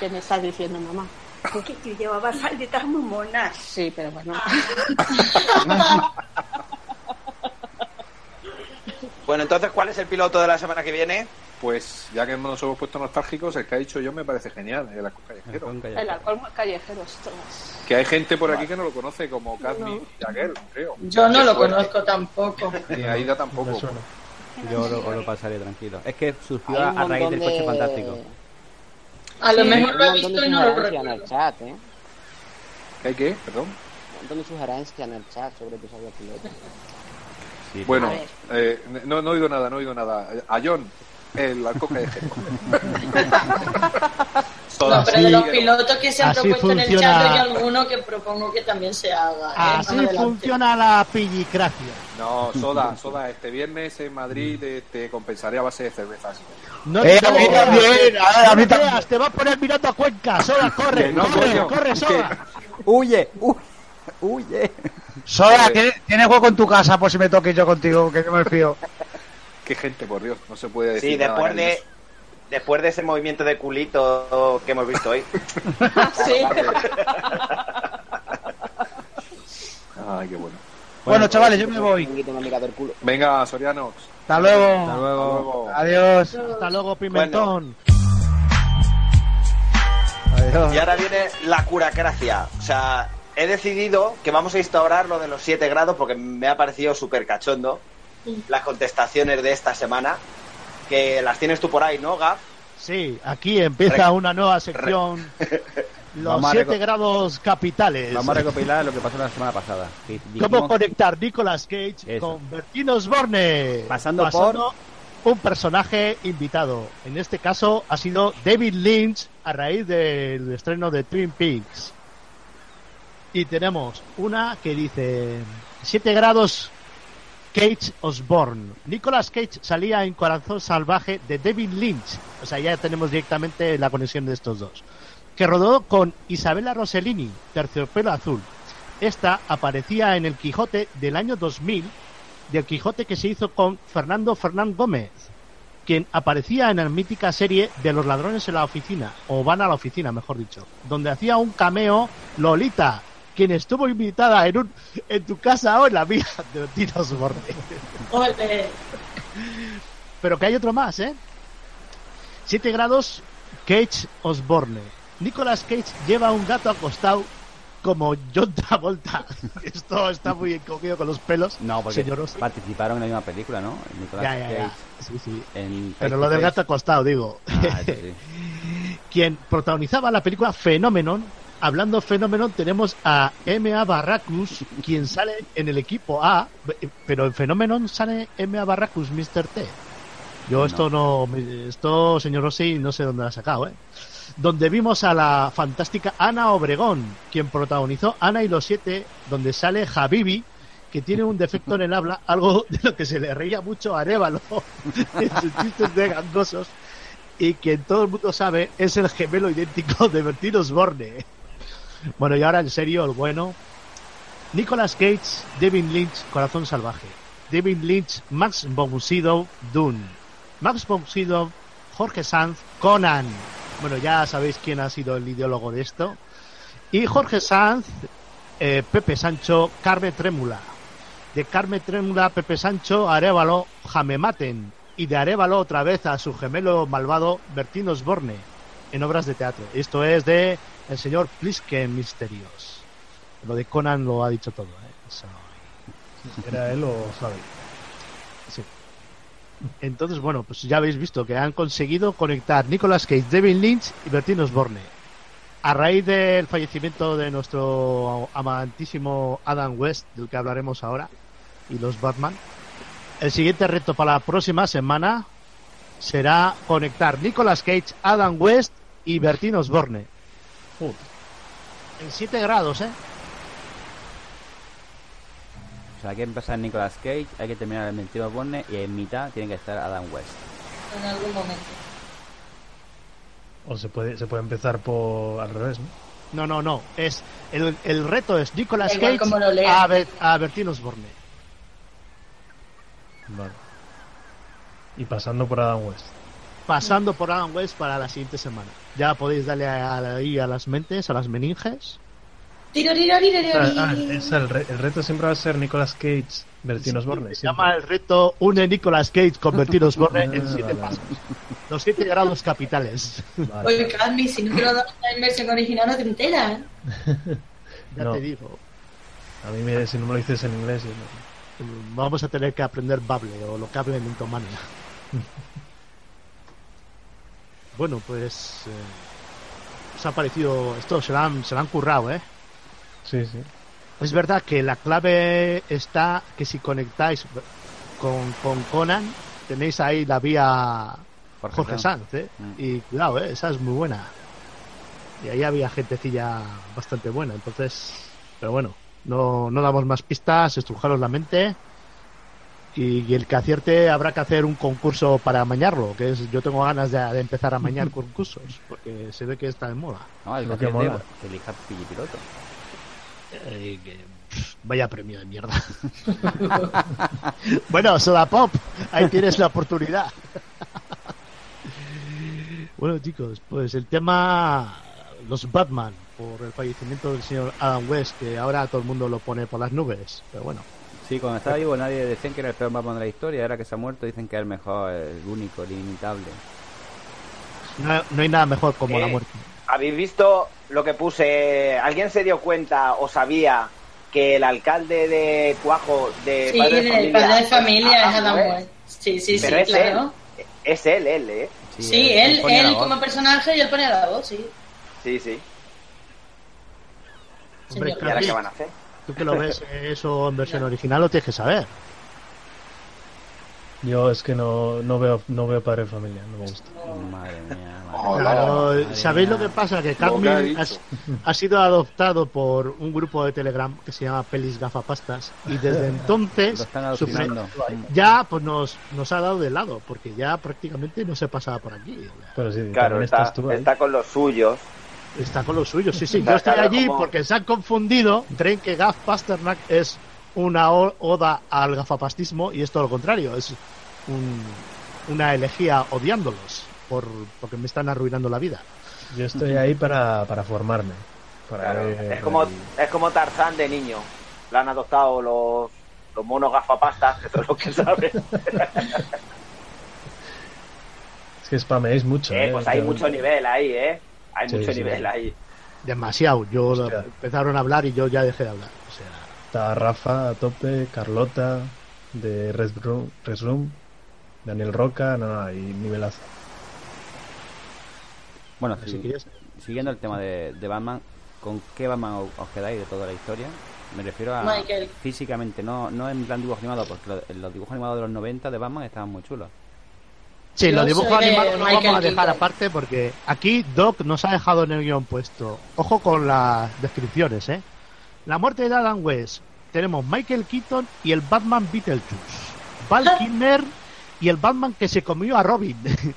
qué me estás diciendo, mamá? Porque tú llevabas falditas muy monas. Sí, pero bueno. [laughs] [laughs] Bueno, entonces, ¿cuál es el piloto de la semana que viene? Pues ya que nos hemos puesto nostálgicos, el que ha dicho yo me parece genial, el alcohol callejero. El alcohol callejero, ostras. Que hay gente por aquí que no lo conoce, como Cadmi Jagger, creo. Yo no lo fuerte. conozco tampoco. Ni Aida tampoco. Yo lo, os lo pasaré tranquilo. Es que surgió a, raíz del coche de- fantástico. A lo Sí, mejor lo he visto y no lo sugerencias en recuerdo. el chat, ¿eh? ¿Qué hay qué? Perdón. Un montón de sugerencias en el chat sobre episodio piloto. Bueno, eh, no, no he oído nada, no he oído nada. A John, el alcohol callejero. [laughs] No, pero de los pilotos que se han así propuesto en el chat hay alguno que propongo que también se haga. ¿eh? Así funciona la pillicracia. No, Soda, Soda, este viernes en Madrid eh, te compensaré a base de cervezas. No Eh, te a mí también, a- mí te también. te va a poner mirando a Cuenca. Soda, [laughs] corre, no, corre, coño, corre, que- Soda. ¡Huye! hu- ¡Huye! Sola, ¿tienes tienes hueco en tu casa por si me toque yo contigo, que yo me fío. [laughs] Qué gente, por Dios, no se puede decir Sí, nada después de, cariñoso. después de ese movimiento de culito que hemos visto hoy. [laughs] Sí. [laughs] Ay, qué bueno. Bueno, chavales, yo me voy. Chiringuito me culo. Venga, Soriano. Hasta luego. Hasta luego. Adiós. Hasta luego, Pimentón. Adiós. Y ahora viene la curacracia. O sea, he decidido que vamos a instaurar lo de los 7 grados porque me ha parecido súper cachondo las contestaciones de esta semana. Que las tienes tú por ahí, ¿no, Gaf? Sí, aquí empieza Re- una nueva sección. [laughs] Los Vamos a 7 reco- grados capitales. Vamos a recopilar lo que pasó la semana pasada. ¿Cómo conectar Nicolas Cage Eso. con Bertino Osborne? Pasando un personaje invitado. En este caso ha sido David Lynch a raíz del estreno de Twin Peaks. Y tenemos una que dice 7 grados Cage Osborne. Nicolas Cage salía en Corazón Salvaje de David Lynch. O sea, ya tenemos directamente la conexión de estos dos. Que rodó con Isabella Rossellini, Terciopelo Azul. Esta aparecía en el Quijote del año 2000, del Quijote que se hizo con Fernando Fernán Gómez, quien aparecía en la mítica serie de los ladrones en la oficina, o van a la oficina, mejor dicho, donde hacía un cameo Lolita, quien estuvo invitada en, un, en tu casa o en la mía [laughs] de Tino Osborne. Ole. Pero que hay otro más, ¿eh? 7 grados Cage Osborne. Nicolas Cage lleva un gato acostado como John Travolta. [laughs] Esto está muy encogido con los pelos. No, porque señor Osi. participaron en la misma película, ¿no? Nicolas Ya, ya, ya. Cage Sí, sí. en Pero lo del gato acostado, digo. Ah, sí. [laughs] Quien protagonizaba la película Phenomenon. Hablando Phenomenon, tenemos a M.A. Barracus, quien sale en el equipo A, pero en Phenomenon sale M.A. Barracus, Mr. T. Yo No. esto no, esto, señor Rossi, no sé dónde lo ha sacado, ¿eh? Donde vimos a la fantástica Ana Obregón, quien protagonizó Ana y los siete, donde sale Habibi, que tiene un defecto en el habla, algo de lo que se le reía mucho a Arévalo [laughs] en sus chistes de gangosos, y quien todo el mundo sabe es el gemelo idéntico de Bertín Osborne. Bueno, y ahora en serio, el bueno. Nicolas Cage, David Lynch, Corazón Salvaje. David Lynch, Max von Sydow, Dune. Max von Sydow, Jorge Sanz, Conan. Bueno, ya sabéis quién ha sido el ideólogo de esto. Y Jorge Sanz, eh, Pepe Sancho, Carme Trémula. De Carme Trémula, Pepe Sancho, Arevalo, Jame Maten. Y de Arevalo otra vez a su gemelo malvado, Bertín Osborne, en obras de teatro. Esto es de el señor Plisken Misterios. Lo de Conan lo ha dicho todo. ¿eh? Eso- ¿Era él o Javi? Sí. Entonces, bueno, pues ya habéis visto que han conseguido conectar Nicolas Cage, David Lynch y Bertín Osborne. A raíz del fallecimiento de nuestro amantísimo Adam West, del que hablaremos ahora, y los Batman, el siguiente reto para la próxima semana será conectar Nicolas Cage, Adam West y Bertín Osborne. En 7 grados, ¿eh? O sea, hay que empezar en Nicolas Cage, hay que terminar el 22 Borne y en mitad tiene que estar Adam West. En algún momento. O se puede, se puede empezar por al revés, ¿no? No, no, no. Es el, el reto es Nicolas Cage a, Ber- a Bertín Osborne. Vale. Y pasando por Adam West. Pasando por Adam West para la siguiente semana. Ya podéis darle a- a- ahí a las mentes, a las meninges. Tiro, tiro, tiro, tiro, Ah, tiro. es el, re- el reto siempre va a ser Nicolas Cage, Bertín Osborne. Se llama el reto Une Nicolas Cage con Bertín Osborne en Ah, siete vale. pasos. Los siete grados capitales. Oye, Cadmi, si no te lo das en versión original no te enteras. [laughs] Ya No. te digo. A mí me, si no me lo dices en inglés, no. Vamos a tener que aprender Bable o lo que hablen en Tomania. [laughs] bueno, pues. Eh, os ha parecido. Esto se lo han, se lo han currado, ¿eh? Sí, sí. Es verdad que la clave está que si conectáis con, con Conan, tenéis ahí la vía Jorge Jorge, Sanz. Sanz, ¿eh? Mm. Y cuidado, ¿eh? Esa es muy buena. Y ahí había gentecilla bastante buena, entonces... Pero bueno, no, no damos más pistas, estrujaros la mente. Y, y el que acierte habrá que hacer un concurso para amañarlo, que es yo tengo ganas de, de empezar a amañar [laughs] concursos, porque se ve que está de moda. No, el Lo que que acierte, mola. que elija piloto. Eh, que, pff, vaya premio de mierda. [laughs] bueno, Soda Pop, ahí tienes la oportunidad. [laughs] bueno, chicos, pues el tema los Batman por el fallecimiento del señor Adam West, que ahora todo el mundo lo pone por las nubes, pero bueno. Sí, cuando estaba vivo nadie decían que era el peor Batman de la historia, ahora que se ha muerto dicen que es el mejor, el único, el inimitable. No, no hay nada mejor como Eh, la muerte. ¿Habéis visto lo que puse? ¿Alguien se dio cuenta o sabía que el alcalde de Cuajo de Sí, Padre de Familia, padre de familia es Adam West? West. Sí, sí, Pero sí, es claro. él. Es él, él, ¿eh? Sí, él, él como personaje y él pone la voz, sí. Sí, sí. Hombre, ¿Y ahora qué van a hacer? Tú que lo ves eso en versión original lo tienes que saber. Yo es que no, no veo no veo padre de familia, no me gusta. Madre mía. Claro, ¿sabéis lo que pasa? Que Lo que ha Carmen ha, ha sido adoptado por un grupo de Telegram que se llama Pelis Gafapastas y desde entonces ya pues nos, nos ha dado de lado porque ya prácticamente no se pasaba por aquí. Pero sí, Claro, también está, estás tú ahí. está con los suyos. Está con los suyos, sí, sí. Yo estoy allí porque se han confundido. Creen que Gaf Pasternak es una oda al gafapastismo y es todo lo contrario. Es un- una elegía odiándolos por, porque me están arruinando la vida. Yo estoy ahí para, para formarme. Para Claro, ver- es como es como Tarzán de niño. Lo han adoptado los, los monos gafapastas, que son los que saben. [laughs] Es que spameáis mucho. Eh, ¿eh? pues hay mucho nivel ahí, ¿eh? Hay Sí, mucho sí. nivel ahí. Demasiado. Yo empezaron a hablar y yo ya dejé de hablar. O sea, Está Rafa a tope, Carlota de Red Room, Red Room, Daniel Roca, no, no, hay nivelazo. Bueno, si- siguiendo el tema de, de Batman, ¿con qué Batman os, os quedáis de toda la historia? Me refiero a Michael. físicamente, no, no en plan dibujo animado, porque lo- los dibujos animados de los 90 de Batman estaban muy chulos. Sí, los dibujos animados los vamos a dejar Keaton. aparte porque aquí Doc nos ha dejado en el guion puesto. Ojo con las descripciones, ¿eh? La muerte de Adam West. Tenemos Michael Keaton y el Batman Beetlejuice. Val [laughs] Kilmer y el Batman que se comió a Robin.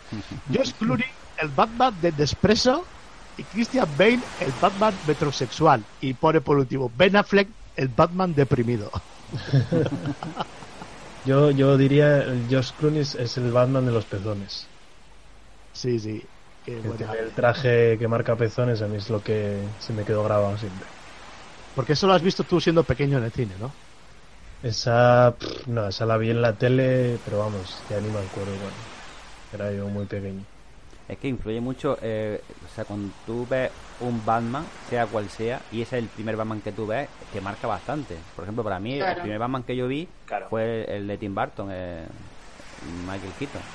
[laughs] Josh Clooney, el Batman de Despreso. Y Christian Bale, el Batman metrosexual. Y pone por último Ben Affleck, el Batman deprimido. [laughs] Yo, yo diría el Josh Clooney es- es el Batman de los pezones. Sí, sí. Que tiene el traje que marca pezones, a mí es lo que se me quedó grabado siempre. Porque eso lo has visto tú siendo pequeño en el cine, ¿no? Esa, pff, no, esa la vi en la tele, pero vamos, que anima el cuero igual. Era yo muy pequeño. Es que influye mucho, eh, o sea, cuando tú ves un Batman, sea cual sea, y ese es el primer Batman que tú ves, te marca bastante. Por ejemplo, para mí, el primer Batman que yo vi Claro. fue el de Tim Burton, eh, Michael Keaton.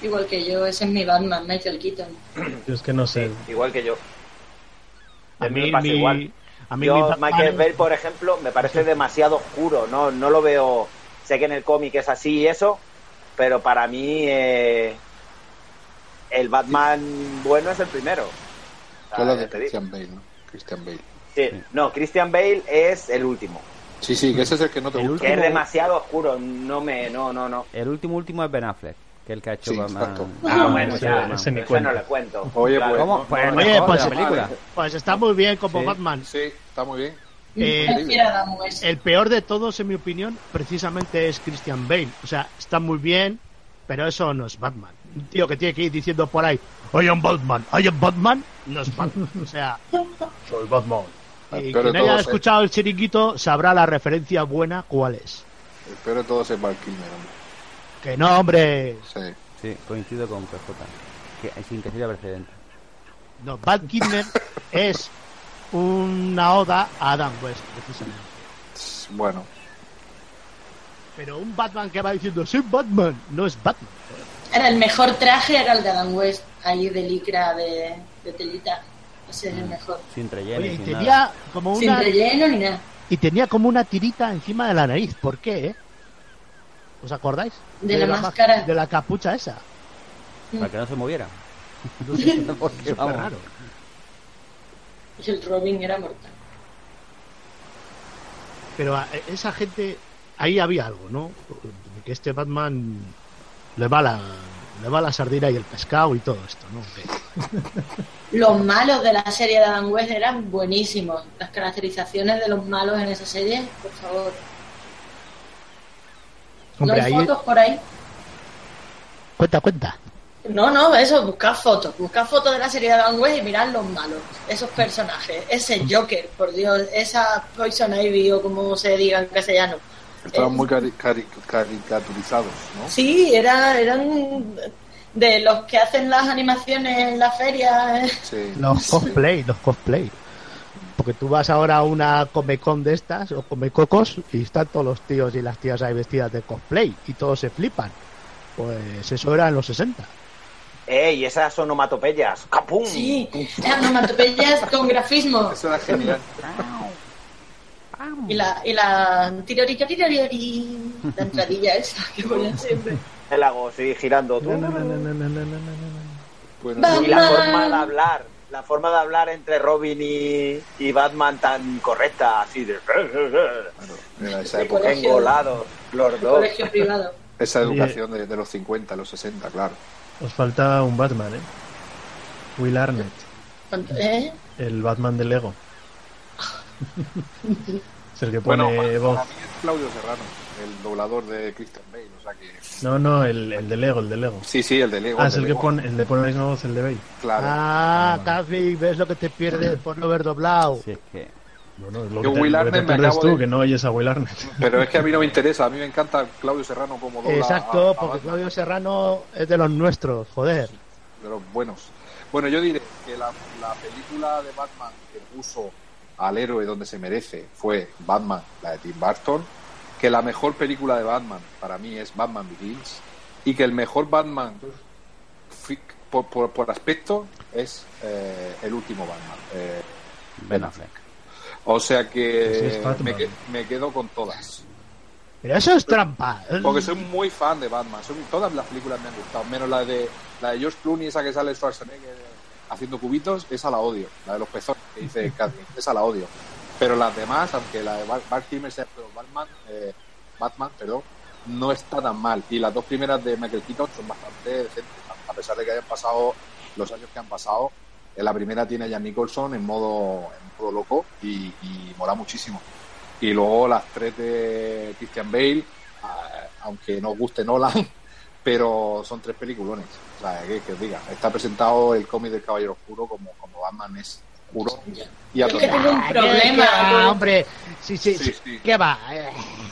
Igual que yo, ese es mi Batman, Michael Keaton. Yo es que no sé. Igual que yo. A A mí mí me pasa mi- igual. a mí Yo, mi Batman- Michael Bale, por ejemplo, me parece demasiado oscuro. No, no lo veo. Sé que en el cómic es así y eso, pero para mí eh, el Batman bueno es el primero. O sea, de. Christian Bale, ¿no? Christian Bale. Sí, No, Christian Bale es el último. Sí, sí, que ese es el que no te El gusta. Que es demasiado oscuro. No me, no, no, no. El último último es Ben Affleck, que es el que ha hecho Sí, Batman. exacto. Ah, bueno, ese- ya, ese eso cuenta. no le cuento. Oye, pues, ¿Cómo? no- Pues el no- Oye, pues, la película. Pues está muy bien como Sí. Batman. Sí, está muy bien. Eh, el peor de todos, en mi opinión, precisamente es Christian Bale. O sea, está muy bien, pero eso no es Batman. Un tío que tiene que ir diciendo por ahí, I am Batman, I am Batman, no es Batman. O sea, Soy Batman. Y quien haya es- escuchado el chiringuito sabrá la referencia buena cuál es. El peor de todos es Val Kilmer, hombre. Que no, hombre. Sí. Sí, coincido con PJ. Que, sin que sea precedente. No, Bad Kidner [laughs] es una oda a Adam West, precisamente. Bueno, Pero un Batman que va diciendo, soy Batman, no es Batman. Era el mejor traje, era el de Adam West, ahí de licra de, de telita. Ese es el mejor. Sin relleno Oye, y sin tenía nada. como Sin una relleno ni nada. y tenía como una tirita encima de la nariz. ¿Por qué, eh? ¿Os acordáis? De la máscara. De la capucha esa. Para que no se moviera. No sé, [laughs] Porque, vamos. raro. Y el Robin era mortal. Pero a esa gente, ahí había algo, ¿no? Que este Batman le va la, le va la sardina y el pescado y todo esto, ¿no? [laughs] Los malos de la serie de Adam West eran buenísimos. Las caracterizaciones de los malos en esa serie, por favor. Hombre, ¿No hay ahí... fotos por ahí? Cuenta, cuenta. No, no, eso, buscad fotos. Buscad fotos de la serie de Adam West y mirad los malos. Esos personajes. Ese Joker, por Dios. Esa Poison Ivy o como se diga en castellano. Estaban Eh, muy cari- cari- caricaturizados, ¿no? Sí, era, eran... de los que hacen las animaciones en la feria. ¿eh? Los cosplay, los cosplay. Porque tú vas ahora a una Comecon de estas, o Comecocos, y están todos los tíos y las tías ahí vestidas de cosplay, y todos se flipan. Pues eso era en los 60. ¡Ey! Esas onomatopeyas. ¡Capum! Sí, onomatopeyas con grafismo. Eso era genial. Y la, y la tirori, la entradilla [laughs] esa que ponen siempre. El lago, sí, girando. tú. Bueno, Y la forma de hablar. La forma de hablar entre Robin y, y Batman tan correcta, así de... era esa época, colegio. Engolados, los dos. Colegio privado. [laughs] esa educación de, de los 50, los 60, claro. Os falta un Batman, ¿eh? Will Arnett, ¿Cuánto- ¿Eh? el Batman de Lego. [laughs] es el que Bueno, pone para, voz. para mí es Claudio Serrano, el doblador de Christian Bale, o sea que... No, no, el, el de Lego, el de Lego. Sí, sí, el de Lego. Ah, el es el que Lego. pone, el de pone la misma voz, el de Bale. Claro. Ah, Cafi, ves lo que te pierdes por no haber doblado. Si es que. Bueno, es lo que te, Will lo que te Arnett me pierdes tú, de- que no oyes a Will Arnett. Pero es que a mí no me interesa, a mí me encanta Claudio Serrano como dobla Exacto, a- a porque. Claudio Serrano es de los nuestros, joder. de los buenos. Bueno, yo diré que la, la película de Batman que puso al héroe donde se merece fue Batman, la de Tim Burton, que la mejor película de Batman para mí es Batman Begins y que el mejor Batman por, por, por aspecto es eh, el último Batman, eh, Ben Affleck. O sea que me, me quedo con todas. Pero eso es trampa. Porque soy muy fan de Batman. Son, todas las películas me han gustado, menos la de la de George Clooney, esa que sale Schwarzenegger haciendo cubitos, esa la odio. La de los pezones que dice [laughs] Catherine, esa la odio. Pero las demás, aunque la de Bar Val Kilmer sea pero Batman, eh, Batman, perdón, no está tan mal. Y las dos primeras de Michael Keaton son bastante decentes, a pesar de que hayan pasado los años que han pasado. En la primera tiene a Jan Nicholson en modo, en modo loco y, y mola muchísimo. Y luego las tres de Christian Bale, ah, aunque no guste Nolan, pero son tres peliculones. O sea, que, que os diga, está presentado el cómic del Caballero Oscuro como, como Batman es puro y a que tengo un Ah, problema ¿qué va, con- hombre. Sí, sí, Sí, sí. sí. ¿Qué va?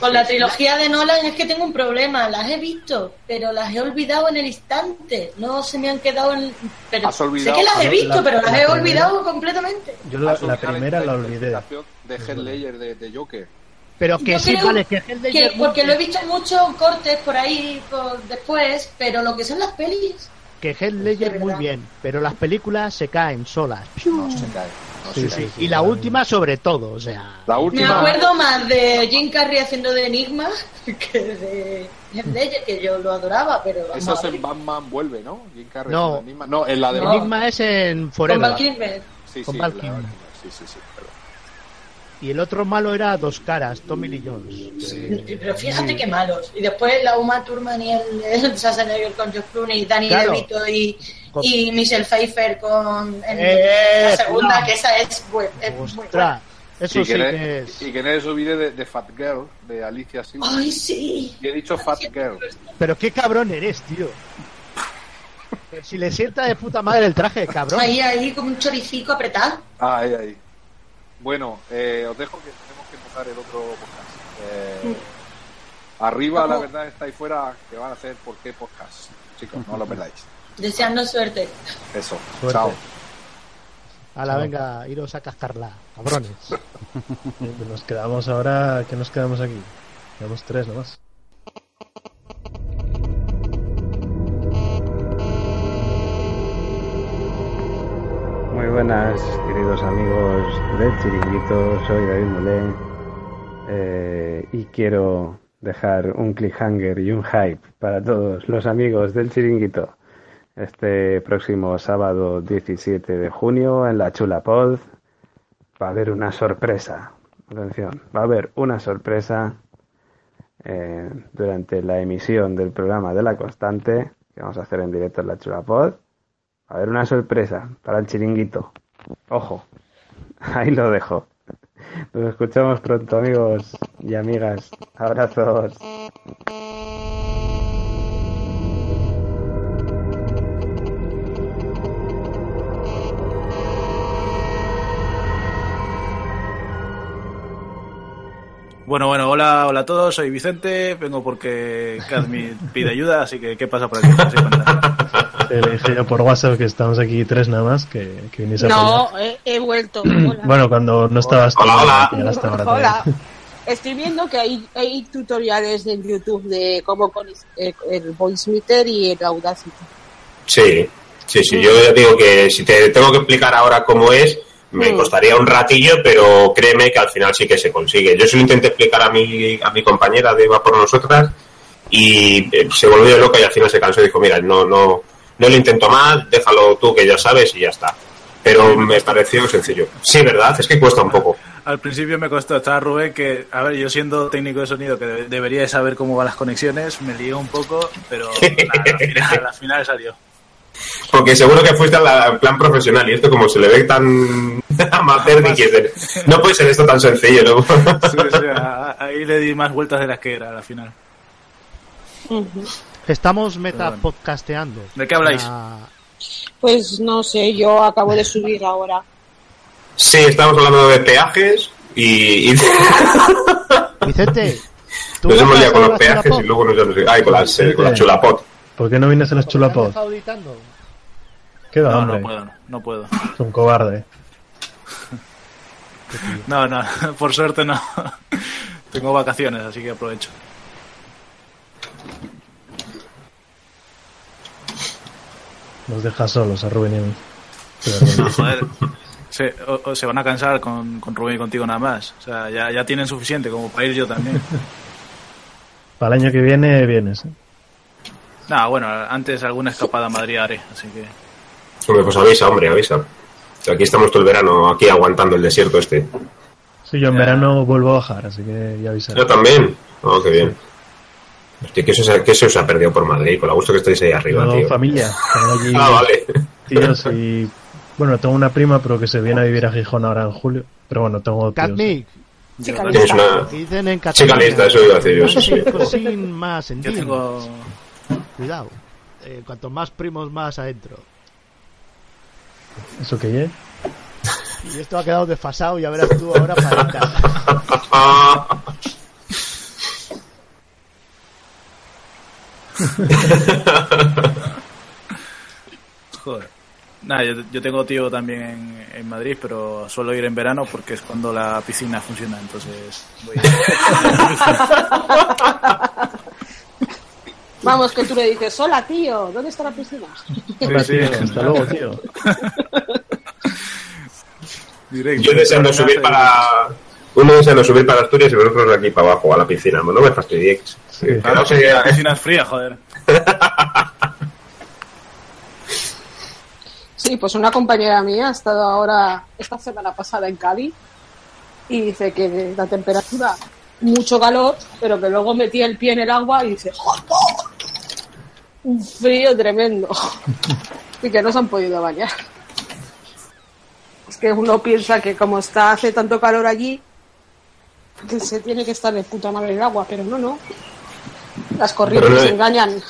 Con la trilogía de Nolan es que tengo un problema. Las he visto, pero las he olvidado en el instante. No se me han quedado en. Pero Has olvidado- sé que las he visto, la- pero las la he primera- olvidado completamente. Yo la, primera la olvidé. De Heath Ledger de, de Joker. Pero que sí, vale, que Hell que- porque lo he visto en muchos cortes por ahí por después, pero lo que son las pelis. que Heath Ledger muy bien, pero las películas se caen solas. No se cae. No Sí, se sí. Y la última sobre todo, o sea... La Me última. acuerdo más de Jim Carrey haciendo de Enigma [laughs] que de Heath Ledger, que yo lo adoraba, pero Eso a es en Batman vuelve, ¿no? Jim Carrey No. con Enigma. No, en la de No. Enigma es en Con Forever. Val Kilmer. Sí, con sí, Val la- Kilmer. sí, sí, sí. Y el otro malo era Dos Caras, Tommy Lee Jones. Pero fíjate qué malos. Y después la Uma Thurman y el, el Schwarzenegger con George Clooney, Danny Claro. DeVito y, Con- y Michelle Pfeiffer con en Eh, la segunda, cuidado. que esa es, bu- es muy buena. Ostras, eso y, sí que que ne- es... y que nadie se olvide de, de Fat Girl, de Alicia Silva. Ay, sí. Y he dicho Fat Girl. Pero qué cabrón eres, tío. Si le sienta de puta madre el traje, cabrón. Ahí, ahí, como un choricico apretado. Ah, ahí, ahí. Bueno, eh, os dejo que tenemos que empezar el otro podcast. Eh, arriba, la verdad, está ahí fuera que van a hacer por qué podcast. Chicos, no lo perdáis. Deseando suerte. Eso. Suerte. Chao. Ala, venga, iros a cascarla, cabrones. [laughs] Eh, Nos quedamos ahora. ¿Qué nos quedamos aquí? Quedamos tres nomás. Muy buenas, queridos amigos del Chiringuito, soy David Mulé eh, y quiero dejar un cliffhanger y un hype para todos los amigos del Chiringuito. Este próximo sábado 17 de junio en la Chula Pod va a haber una sorpresa. Atención, va a haber una sorpresa eh, durante la emisión del programa de La Constante que vamos a hacer en directo en la Chula Pod. A haber una sorpresa para el chiringuito. Ojo, [laughs] ahí lo dejo. Nos escuchamos pronto, amigos y amigas. Abrazos. Bueno, bueno, hola, hola a todos, soy Vicente, vengo porque Cadmi pide ayuda, así que ¿qué pasa por aquí? Te le dije yo por WhatsApp que estamos aquí tres nada más, que, que viniese a No, he, he vuelto. Hola. [clears throat] Bueno, cuando no estabas tú, Hola, hola. que llegaste ahora Hola. [laughs] Estoy viendo que hay, hay tutoriales en YouTube de cómo con eh, el voice meter y el Audacity. Sí, sí, sí. Yo digo que si te tengo que explicar ahora cómo es, me Mm. costaría un ratillo, pero créeme que al final sí que se consigue. Yo se lo intenté explicar a mi, a mi compañera de Va por Nosotras y eh, se volvió loca y al final se cansó y dijo, mira, no, no, no lo intento más, déjalo tú que ya sabes y ya está. Pero me pareció sencillo. Sí, ¿verdad? Es que cuesta un poco. Al principio me costó, estaba Rubén que, a ver, yo siendo técnico de sonido que de- debería de saber cómo van las conexiones, me lié un poco, pero [laughs] nada, al, final, al final salió. Porque seguro que fuiste al plan profesional y esto como se le ve tan [laughs] amateur, dices, no puede ser esto tan sencillo, ¿no? Sí, sí, a- a- ahí le di más vueltas de las que era al final. Estamos Pero meta bueno. podcasteando. ¿De qué habláis? Ah, Pues no sé, yo acabo de subir ahora. Sí, estamos hablando de peajes y, y [laughs] Vicente, ¿tú nos hemos liado con los peajes y luego nos hemos Ay, con las, eh, con la chulapot. ¿Por qué no vienes a las ¿Has chulapos? ¿Qué va, No, hombre? no puedo, no puedo. Es un cobarde. [laughs] No, no, [laughs] por suerte no. [laughs] Tengo vacaciones, así que aprovecho. Nos deja solos a Rubén y a mí. Joder. Se, o- o se van a cansar con, con Rubén y contigo nada más. O sea, ya, ya tienen suficiente como para ir yo también. Para el año que viene vienes. ¿eh? Nada, bueno, antes alguna escapada a Madrid haré, así que... Hombre, pues avisa, hombre, avisa. Aquí estamos todo el verano, aquí aguantando el desierto este. Sí, yo en verano vuelvo a bajar, así que ya avisaré. Yo también. Oh, qué bien. Hostia, ¿qué se, os ha- qué se os ha perdido por Madrid? Con la gusto que estáis ahí arriba, tío. familia. Allí [laughs] Ah, vale. tíos y... Bueno, tengo una prima, pero que se viene a vivir a Gijón ahora en julio. Pero bueno, tengo tíos. Catmic. Chica lista. una- Que dicen en chica lista, eso iba a decir yo, sí. Más din. tengo... Cuidado. Eh, cuanto más primos, más adentro. ¿Eso qué es? [laughs] Y esto ha quedado desfasado, ya verás tú ahora para. [laughs] Joder. Nada, yo, yo tengo tío también en, en Madrid, pero suelo ir en verano porque es cuando la piscina funciona, entonces voy [laughs] Vamos, que tú le dices, hola tío, ¿dónde está la piscina? Hola, sí, tío. sí. Hasta luego, tío. [laughs] Directo. Yo deseando subir para... Uno deseando subir para Asturias y vosotros aquí para abajo, a la piscina. No me fastidiéis. Claro, Quedaos porque ahí- la piscina es fría, joder. [laughs] Sí, pues una compañera mía ha estado ahora, esta semana pasada en Cádiz, y dice que la temperatura, mucho calor, pero que luego metía el pie en el agua y dice, ¡joder! Un frío tremendo. y que no se han podido bañar. Es que uno piensa que como está hace tanto calor allí, que se tiene que estar de puta madre el agua, pero no, no. Las corrientes no- engañan.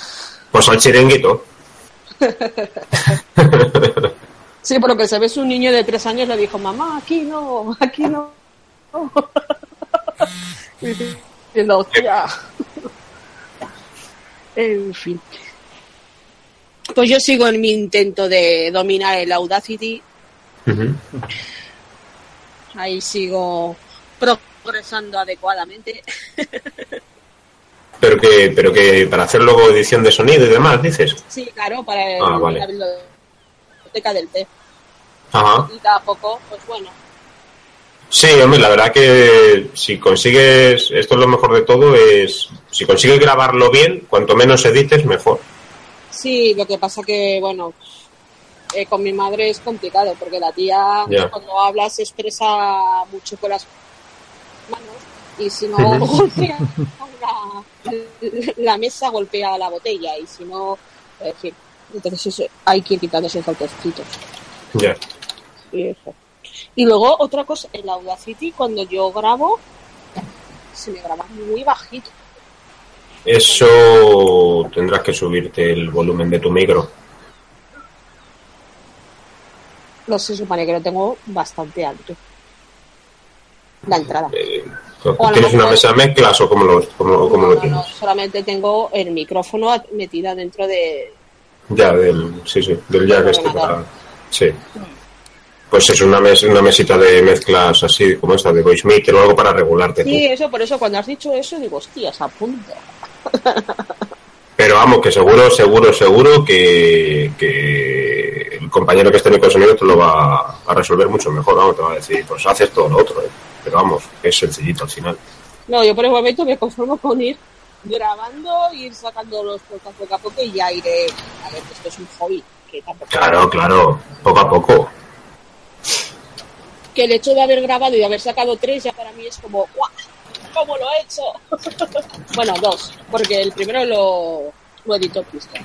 Pues al chiringuito. [laughs] Sí, por lo que se ve, un niño de tres años le dijo, mamá, aquí no, aquí no. [laughs] Y diciendo, hostia. En fin. Pues yo sigo en mi intento de dominar el Audacity. Ahí sigo progresando adecuadamente. [laughs] Pero que, pero que para hacer luego edición de sonido y demás, dices. Sí, claro, para el- Ah, vale. la biblioteca del té. Ajá. Y a poco, pues bueno, Sí, hombre, la verdad que si consigues, esto es lo mejor de todo, es si consigues grabarlo bien, cuanto menos edites, mejor. Sí, lo que pasa que, bueno, eh, con mi madre es complicado porque la tía cuando habla se expresa mucho con las manos y si no golpea la, la mesa golpea la botella y si no, en fin, entonces eso, hay que ir quitándose esos tostitos. Y eso. Y luego otra cosa, en Audacity cuando yo grabo se me graba muy bajito. Eso tendrás que subirte el volumen de tu micro. Lo se supone que lo tengo bastante alto. La entrada. Eh, ¿Tienes una mesa de mezclas o cómo lo, cómo, cómo lo No, no, tienes? no, solamente tengo el micrófono metida dentro de, Ya, del, sí, sí, del jack este para... Sí. Pues es una, mes, una mesita de mezclas así, como esta, de voice meter o algo para regularte. tú. Sí, eso, por eso cuando has dicho eso digo, hostias, apunta. Pero vamos, que seguro, seguro, seguro que, que el compañero que esté en el sonido te lo va a resolver mucho mejor, vamos, te va a decir, pues haces todo lo otro, ¿eh? Pero vamos, es sencillito al final. No, yo por el momento me conformo con ir grabando, ir sacando los podcasts poco a poco y ya iré. A ver, esto es un hobby. Que tampoco. Claro, claro, poco a poco. Que el hecho de haber grabado y de haber sacado tres ya para mí es como, ¡guau! ¿Cómo lo he hecho? [laughs] bueno, dos, porque el primero lo, lo editó Cristian.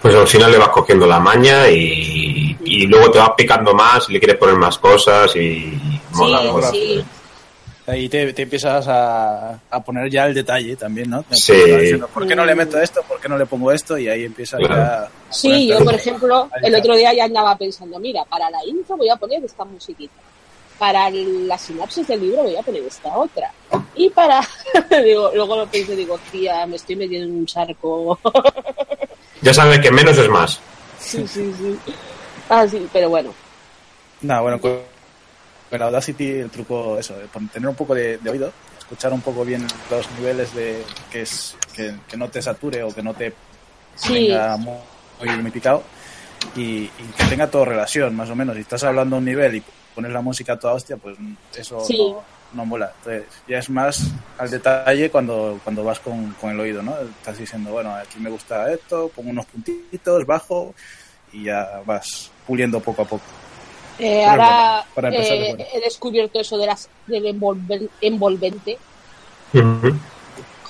Pues al final le vas cogiendo la maña y, y luego te vas picando más y le quieres poner más cosas y mola, mola. sí. Ahí te, te empiezas a, a poner ya el detalle también, ¿no? Te Sí. diciendo, ¿Por qué no le meto esto? ¿Por qué no le pongo esto? Y ahí empiezas Claro. ya... a Sí, yo por ejemplo, el otro día ya andaba pensando, mira, para la intro voy a poner esta musiquita. Para la sinapsis del libro voy a poner esta otra. Y para... [laughs] digo, luego lo pensé, digo, tía, me estoy metiendo en un charco. Ya sabes que menos es más. sí, sí, sí. Ah, sí, pero bueno. Nada, bueno, con Audacity el truco, eso, tener un poco de, de oído, escuchar un poco bien los niveles de que es que, que no te sature o que no te Sí. tenga muy, muy picado y, y que tenga todo relación, más o menos. Si estás hablando a un nivel y pones la música a toda hostia, pues eso Sí. no, no mola. Entonces, ya es más al detalle cuando, cuando vas con, con el oído, ¿no? Estás diciendo, bueno, aquí me gusta esto, pongo unos puntitos, bajo y ya vas puliendo poco a poco. Eh, ahora bueno, para empezar eh, bueno. he descubierto eso de las, del envolver- envolvente.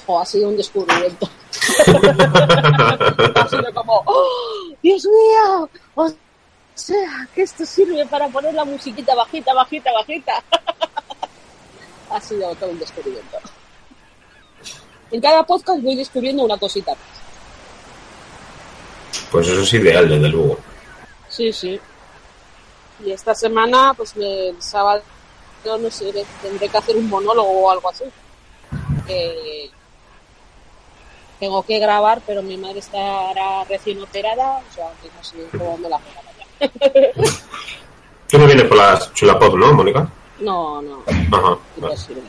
Jo, ha sido un descubrimiento. [laughs] ha sido como, ¡Oh, Dios mío, o sea, que esto sirve para poner la musiquita bajita, bajita, bajita. [laughs] ha sido todo un descubrimiento. En cada podcast voy descubriendo una cosita. Pues eso es ideal, desde luego. Sí, sí. Y esta semana, pues el sábado, no sé, tendré que hacer un monólogo o algo así. Eh, tengo que grabar, pero mi madre estará recién operada, o sea, que no sé cómo me la ya. Tú no vienes por la chulapop, ¿no, Mónica? No, no, Ajá. vale. imposible.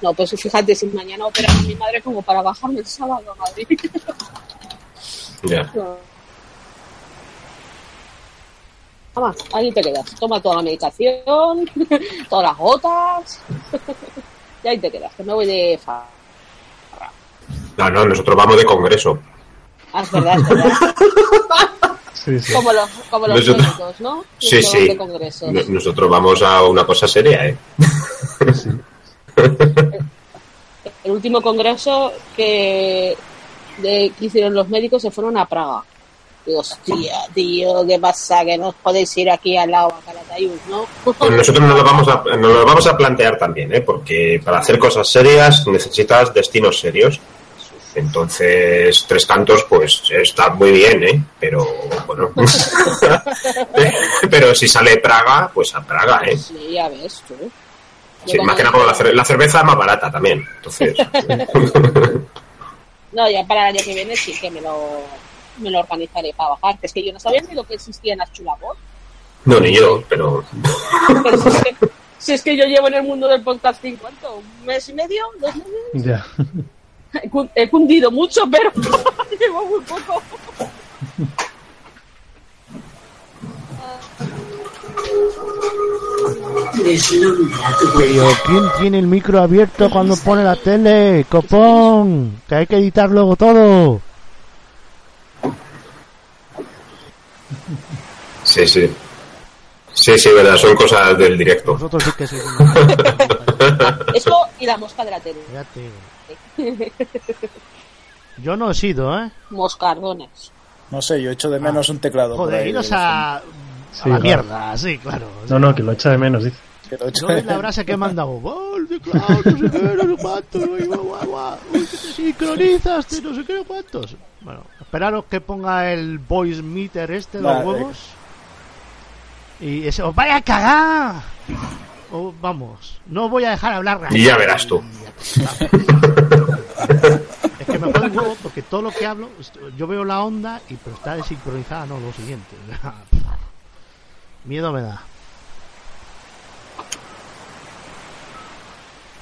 No, pues fíjate, si mañana operan a mi madre como para bajarme el sábado a Madrid. Ya. [laughs] No. Toma, ahí te quedas. Toma toda la medicación, [laughs] todas las gotas. [laughs] y ahí te quedas, que me voy de fa. No, no, nosotros vamos de congreso. Ah, es verdad, es verdad. [laughs] Sí, sí. Como los, como los Nosotros- médicos, ¿no? Sí, sí. de Nosotros vamos a una cosa seria, ¿eh? El último congreso que, de, que hicieron los médicos se fueron a Praga. Digo, hostia, tío, ¿qué pasa? Que no os podéis ir aquí al lado, a Calatayud, ¿no? Pues nosotros nos lo, vamos a, nos lo vamos a plantear también, ¿eh? Porque para hacer cosas serias necesitas destinos serios. Entonces, Tres Cantos, pues está muy bien, ¿eh? Pero, bueno. [laughs] Pero si sale Praga, pues a Praga, ¿eh? Sí, ya ves, tú. Sí, más que nada porque la, cer- la cerveza es más barata también. Entonces, [laughs] No, ya para el año que viene sí que me lo, me lo organizaré para bajar. Que es que yo no sabía ni lo que existía en las chulapos. no, ni yo, pero Pero si es, que, si es que yo llevo en el mundo del podcasting, ¿cuánto? ¿Un mes y medio? ¿Dos meses? Ya. He cu- He cundido mucho, pero [laughs] llevo muy poco. Pero ¿quién tiene el micro abierto cuando pone la tele? Copón, que hay que editar luego todo. Sí, sí. Sí, sí, verdad, son cosas del directo. Vosotros sí que sois [laughs] Eso y la mosca de la tele. Ya te digo. [laughs] Yo no he sido, ¿eh? Moscardones. No sé, yo echo de menos un teclado. Joder, iros a, a Sí, la claro. mierda, sí, claro. No, no, que lo echa de menos, dice. Que lo No es la frase que he mandado. "Oh, el teclado, no sé qué, no sé cuántos, uy, guau, guau, guau, uy, que te sincronizas, te no sé qué, no cuántos. Bueno, esperaros que ponga el voice meter este, los Vale. huevos. Y eso, ¡os vaya a cagar! Oh, vamos, no voy a dejar hablar. Y ya verás tú. [laughs] Es que me jode un huevo porque todo lo que hablo, yo veo la onda y pero está desincronizada, no, lo siguiente. [laughs] Miedo me da.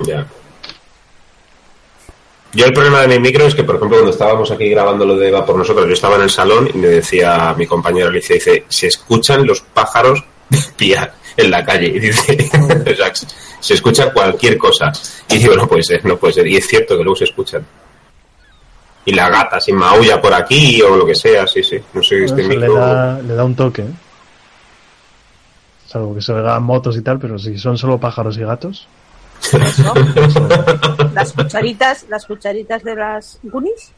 Ya. Yo el problema de mi micro es que, por ejemplo, cuando estábamos aquí grabando lo de Va por nosotros, yo estaba en el salón y me decía mi compañera Alicia, dice, se escuchan los pájaros en la calle. Y dice, [laughs] o sea, se escucha cualquier cosa. Y digo, no puede ser, no puede ser. Y es cierto que luego se escuchan. Y la gata, si maulla por aquí o lo que sea, sí, sí. No sé, este Eso le, micro... da, le da un toque. ¿eh? Salvo que se oigan motos y tal, pero si son solo pájaros y gatos. [laughs] Las cucharitas, las cucharitas de las Goonies,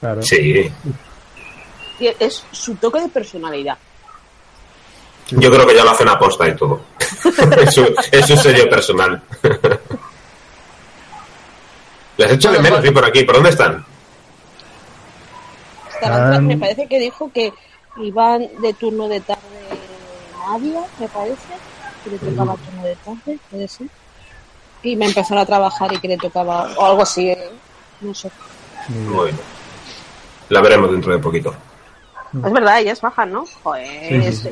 Claro. Sí. es su toque de personalidad. Yo creo que ya lo hacen aposta y todo. [laughs] es, su, es su sello personal. Les echo de menos, sí, por aquí. ¿Por dónde están? Me parece que dijo que iban de turno de tarde Nadia, me parece, que le tocaba turno de tarde, puede ser. Y me empezaron a trabajar y que le tocaba, o algo así, ¿eh? no sé. Bueno. La veremos dentro de poquito. Es verdad, ellas bajan, ¿no? Joder, Sí, sí,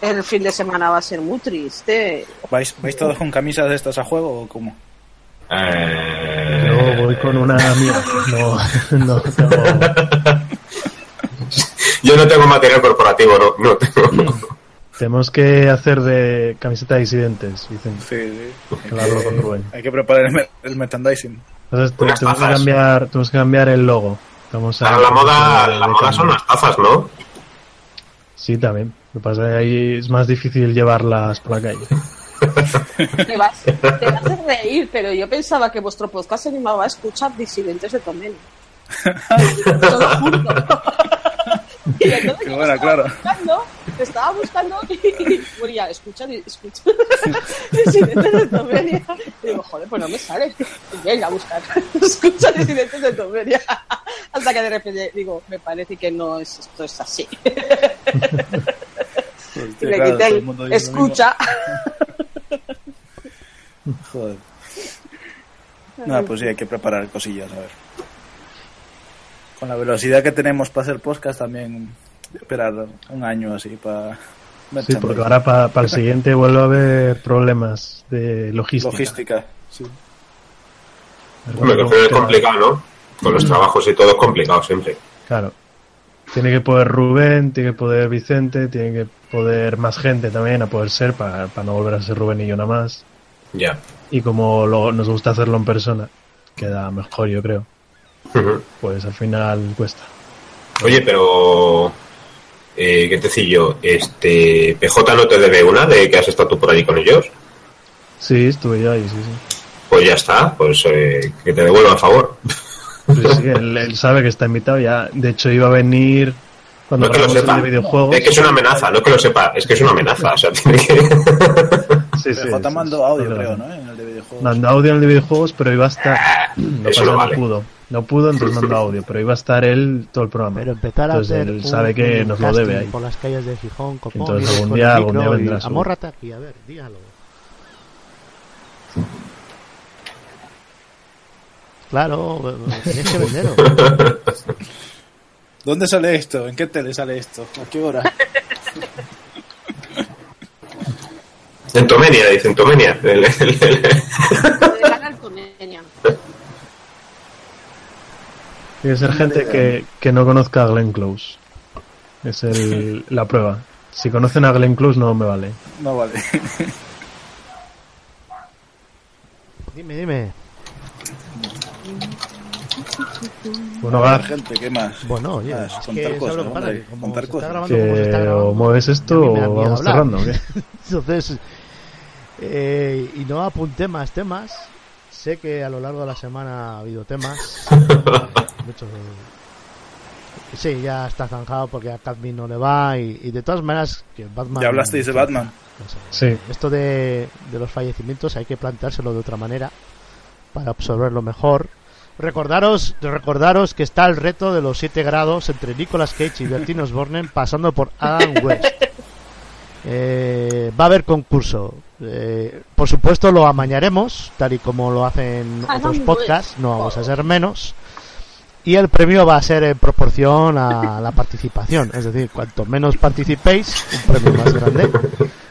el fin de semana va a ser muy triste. ¿Vais, ¿Vais todos con camisas de estas a juego o cómo? Yo voy con una mía. No, [laughs] no tengo- [laughs] Yo no tengo material corporativo, no, no tengo. Tenemos que hacer de camiseta de disidentes, dicen. Sí, sí. Hablo con Rubén. Hay que preparar el, el merchandising. Entonces tenemos que, cambiar, tenemos que cambiar el logo. Vamos a Ahora la moda, la moda son las tazas, ¿no? Sí, también. Lo que pasa es que ahí es más difícil llevarlas por la calle. [laughs] Te vas, te vas a reír, pero yo pensaba que vuestro podcast se animaba a escuchar disidentes de Tomen. Te lo juro. Y entonces Qué yo buena, [laughs] estaba claro. buscando, te estaba buscando y moría, escucha, escucha. [laughs] disidentes de Tomeria. Y digo, joder, pues no me sale. Y venga a buscar. [laughs] Escucha disidentes de Tomeria. Hasta que de repente digo, me parece que no es esto es así. y le claro, quité el escucha. Joder. Nada, pues sí, hay que preparar cosillas, a ver. Con la velocidad que tenemos para hacer podcast también esperar un año así para... Sí, porque ahora para el siguiente vuelve a haber problemas de logística. Logística, sí. Hombre, que es complicado, ¿no? Con los trabajos y todo es complicado siempre. Claro. Tiene que poder Rubén, tiene que poder Vicente, tiene que poder más gente también a poder ser para, para no volver a ser Rubén y yo nada más. Ya. Y como lo- nos gusta hacerlo en persona, queda mejor yo creo. Pues al final cuesta. Oye, pero... Eh, ¿Qué te decía yo? Este, ¿PJ no te debe una de que has estado tú por allí con ellos? Sí, estuve yo ahí, sí, sí. Pues ya está, pues eh, que te devuelva a favor. Sí, sí, él, él sabe que está invitado ya. De hecho iba a venir cuando No es que lo sepa. el de videojuegos. Es que es una amenaza, no es que lo sepa, es que es una amenaza. O sea, tiene que... [laughs] Sí, sí, PJ sí, mandó audio, creo. ¿no? En el de videojuegos. Mandó audio en el de videojuegos, pero iba a estar. No, eso pasa, no no vale. pudo. No pudo, entonces mandó audio, pero iba a estar él todo el programa. Pero empezar a entonces hacer él sabe que nos lo debe ahí. por las calles de Gijón, Copón, Entonces algún día- el algún día vendrá, seguro. Amórrate aquí, a ver, dígalo. Claro, tienes que venderos. [laughs] ¿Dónde sale esto? ¿En qué tele sale esto? ¿A qué hora? En Tomenia, dicen Tomenia. [laughs] El- el- el- Canal Tomenia. [laughs] Tiene que ser gente que, que no conozca a Glenn Close. Es el, [laughs] la prueba. Si conocen a Glenn Close no me vale. No vale. [laughs] Dime, dime. Bueno, ver, gente, ¿qué más? Bueno, oye, Ah, es contar que ¿sabes cosas, lo que pasa? hombre, Que como contar se está cosas. grabando como se está grabando, o mueves esto o vamos hablar. cerrando. ¿o qué? [laughs] Entonces, eh, y no apunté más temas. Sé que a lo largo de la semana ha habido temas. [laughs] Muchos. Sí, ya está zanjado porque a Cadmi no le va. Y, y de todas maneras, que Batman. Ya hablasteis de Batman. Sí. Esto de, de los fallecimientos hay que planteárselo de otra manera para absorberlo mejor. Recordaros, recordaros que está el reto de los 7 grados entre Nicolas Cage y Bertine Osborne pasando por Adam West. [laughs] Eh, va a haber concurso. Eh, por supuesto lo amañaremos, tal y como lo hacen Adam otros podcasts, no vamos a ser menos. Y el premio va a ser en proporción a [laughs] la participación. Es decir, cuanto menos participéis, un premio más grande.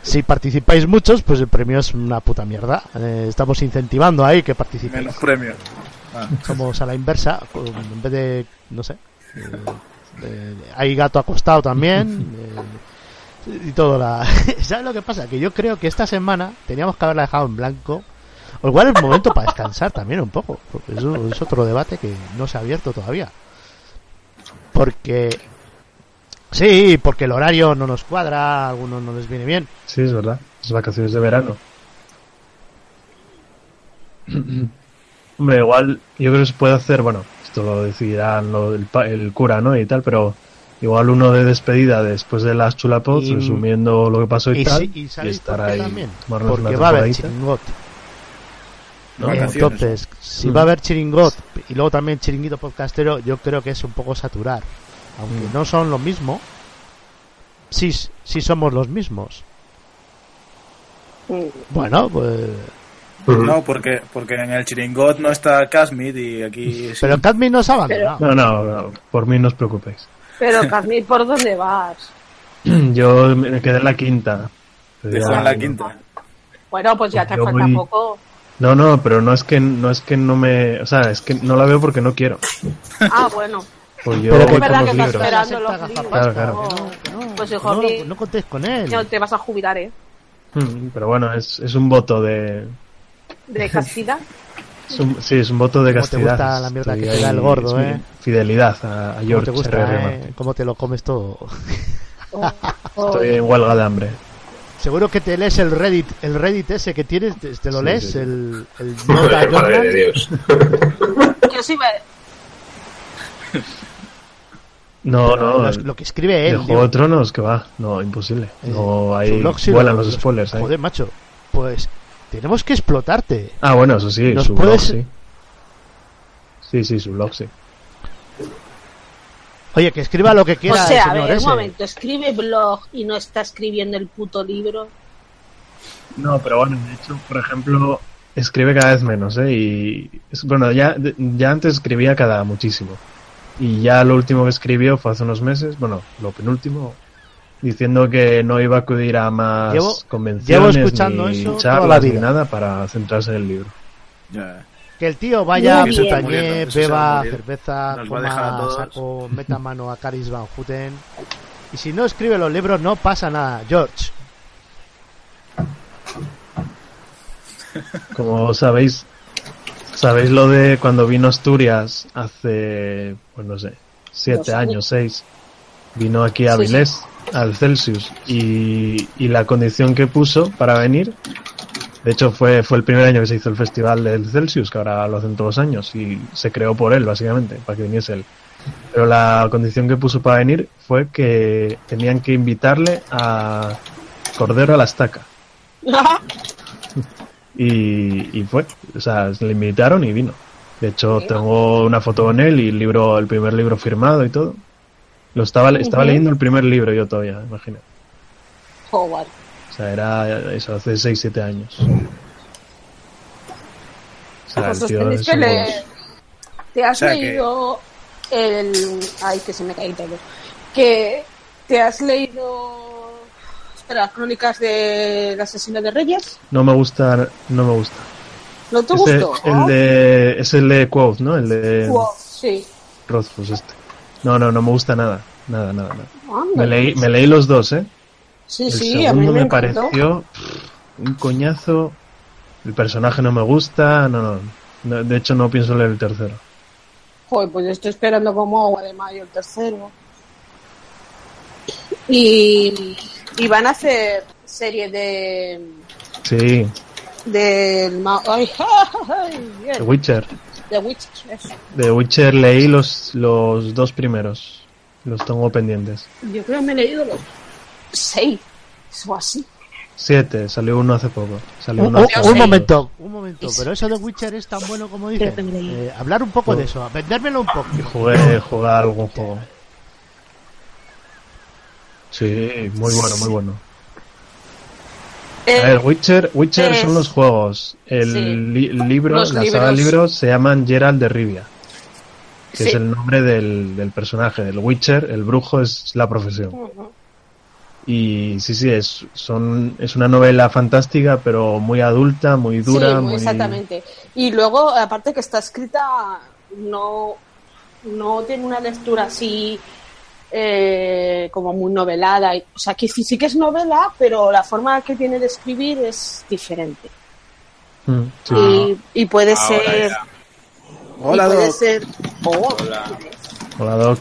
Si participáis muchos, pues el premio es una puta mierda. Eh, estamos incentivando ahí que participéis. Menos premio. Ah. Somos a la inversa, en vez de, no sé. eh, eh, hay gato acostado también. [laughs] y todo la... [laughs] ¿Sabes lo que pasa? Que yo creo que esta semana teníamos que haberla dejado en blanco. O igual es momento para descansar también un poco. Porque eso es otro debate que no se ha abierto todavía. Porque... Sí, porque el horario no nos cuadra, a algunos no les viene bien. Sí, es verdad. Es vacaciones de verano. [clears throat] Hombre, igual yo creo que se puede hacer, bueno, esto lo decidirán el, el cura, ¿no? Y tal, pero igual uno de despedida después de las chulapots, Y- resumiendo lo que pasó y, Y, tal, y estar qué ahí, también. Porque una va a haber chiringot. ¿no? Entonces, si Mm. va a haber chiringot y luego también chiringuito podcastero, yo creo que es un poco saturar. Aunque Mm. no son lo mismo, sí, sí somos los mismos. Bueno, pues. No, porque, porque en el Chiringot no está Casmid y aquí sí. Pero Cadmi nos ha abandonado. No, no, no, por mí no os preocupéis. Pero, Carmín, ¿por dónde vas? [clears throat] Yo me quedé en la quinta. Dejó Ya- en la quinta. Bueno, pues ya te falta voy- poco. No, no, pero no es que no es que no me, o sea, es que no la veo porque no quiero. Ah, bueno. Pues yo Pero por verdad los que estás esperando los libros. Claro, claro. Pues hijo no, mío, no contéis con él. no te vas a jubilar, ¿eh? Mm, Pero bueno, es, es un voto de, De castidad. [laughs] es un- sí, es un voto de Cómo te castidad. gusta la mierda que Estoy te da el ahí, gordo, ¿eh? Fidelidad a, a ¿Cómo George te gusta, eh? ¿Cómo te lo comes todo? [laughs] Estoy en huelga de hambre. Seguro que te lees el Reddit, el Reddit ese que tienes, te, te lo Sí, lees, sí, el, el [laughs] Nota Madre Journal. de Dios. Yo sí me... No, Pero no. lo- lo que escribe él, digo. Juego de Tronos, que va. No, imposible. No, Su ahí vuelan lo- los spoilers. ahí. Joder, macho. Pues tenemos que explotarte. Ah, bueno, eso sí, ¿Nos su blog, sí. Sí, sí, su blog, sí. Oye, que escriba lo que O quiera sea, el a ver, un momento, escribe blog y no está escribiendo el puto libro. No, pero bueno, de hecho, por ejemplo, escribe cada vez menos, ¿eh? Y, es- bueno, ya, ya antes escribía cada muchísimo. Y ya lo último que escribió fue hace unos meses, bueno, lo penúltimo, diciendo que no iba a acudir a más Llevo- convenciones llevo escuchando ni eso toda charlas la ni nada para centrarse en el libro. Que el tío vaya a. Montañé, beba cerveza, Nos coma saco, meta mano a Caris Van Houten. Y si no escribe los libros, no pasa nada. George, [laughs] Como sabéis, sabéis lo de cuando vino a Asturias hace, pues no sé, siete años. años, seis, vino aquí a Sí, Avilés, al Celsius, y, y la condición que puso para venir, de hecho fue, fue el primer año que se hizo el festival del Celsius, que ahora lo hacen todos los años, y se creó por él, básicamente, para que viniese él. Pero la condición que puso para venir fue que tenían que invitarle a Cordero a la Estaca. [laughs] Y, y fue, o sea, le invitaron y vino. De hecho, tengo una foto con él y el libro, el primer libro firmado y todo. Lo estaba, estaba leyendo el primer libro yo todavía, imagina. Howard. O sea, era eso, hace 6, 7 años. O sea, Pues el os tío es que. Te has O sea que- leído el... Ay, que se me cae todo. Que te has leído... Espera, Crónicas del Asesino de Reyes. No me gusta, no me gusta. ¿No te gustó? el de, es el de Quoth, ¿no? El de Wow, sí. Rothfuss este. No, no, no me gusta nada. Nada, nada, nada. Me leí, me leí los dos, ¿eh? Sí, el sí, a mí segundo me, me, pareció un coñazo. El personaje no me gusta. No, no, no. De hecho, no pienso leer el tercero. Joder, pues yo estoy esperando como agua de mayo el tercero. Y, y van a hacer serie de Sí, del [laughs] ay, ay, bien. The Witcher. The Witcher, eso. The Witcher leí los, los dos primeros. Los tengo pendientes. Yo creo que me he leído los seis o así. Siete, salió uno hace poco. Salió Un, uno un- hace un poco. momento, un momento. Pero eso de Witcher es tan bueno como leí. Eh, hablar un poco No. de eso, vendérmelo un poco. Jugué, a algún juego. Sí, muy bueno, muy bueno. Eh, A ver, Witcher, Witcher es- son los juegos. El Sí. li- libro, Los la saga de libros. libros se llaman Gerald de Rivia. que Sí. es el nombre del, del personaje, del Witcher, el brujo es la profesión. Y sí, sí, es, son, es una novela fantástica, pero muy adulta, muy dura, Sí, muy muy... exactamente. Y luego, aparte que está escrita, no, no tiene una lectura así eh, como muy novelada. O sea, que sí, sí que es novela, pero la forma que tiene de escribir es diferente. Mm, sí. Y, y puede Ahora ser... ya. y Hola, puede Doc. ser... Oh, Hola, Doc.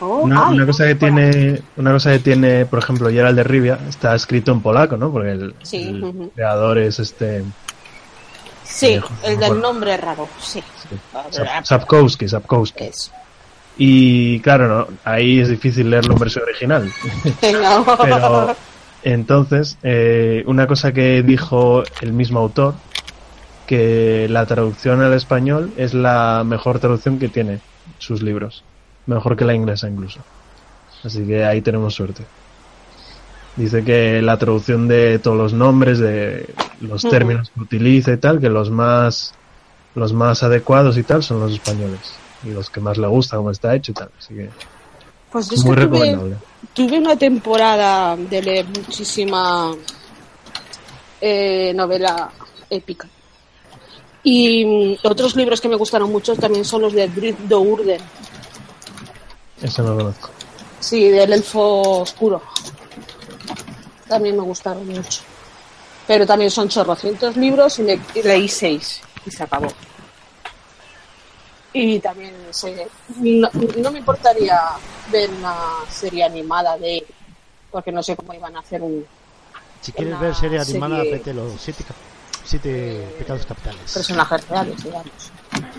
oh, Una, ay, una cosa que tiene, una cosa que tiene, por ejemplo, Gerald de Rivia, está escrito en polaco, ¿no? Porque el, Sí, creador es este Sí, Viejo, el del nombre raro, sí. Sap- Sapkowski, Sapkowski. Eso. Y claro, no, ahí es difícil leerlo en versión original. [laughs] No. Pero entonces, eh, una cosa que dijo el mismo autor, que la traducción al español es la mejor traducción que tiene sus libros. Mejor que la inglesa incluso. Así que ahí tenemos suerte. Dice que la traducción de todos los nombres, de los términos que utiliza y tal, que los más los más adecuados y tal son los españoles. Y los que más le gusta cómo está hecho y tal. Así que Pues es muy que recomendable. tuve una temporada de leer muchísima eh, novela épica. Y mm, otros libros que me gustaron mucho también son los de Drizzt Do'Urden, Eso no lo conozco. sí, del elfo oscuro. También me gustaron mucho. Pero también son chorrocientos libros y, me, y leí seis y se acabó. Y también sé- no, no me importaría ver una serie animada de él, porque no sé cómo iban a hacer un Si quieres ver serie animada, serie- vete los siete, cap- siete pecados capitales. personajes reales, digamos.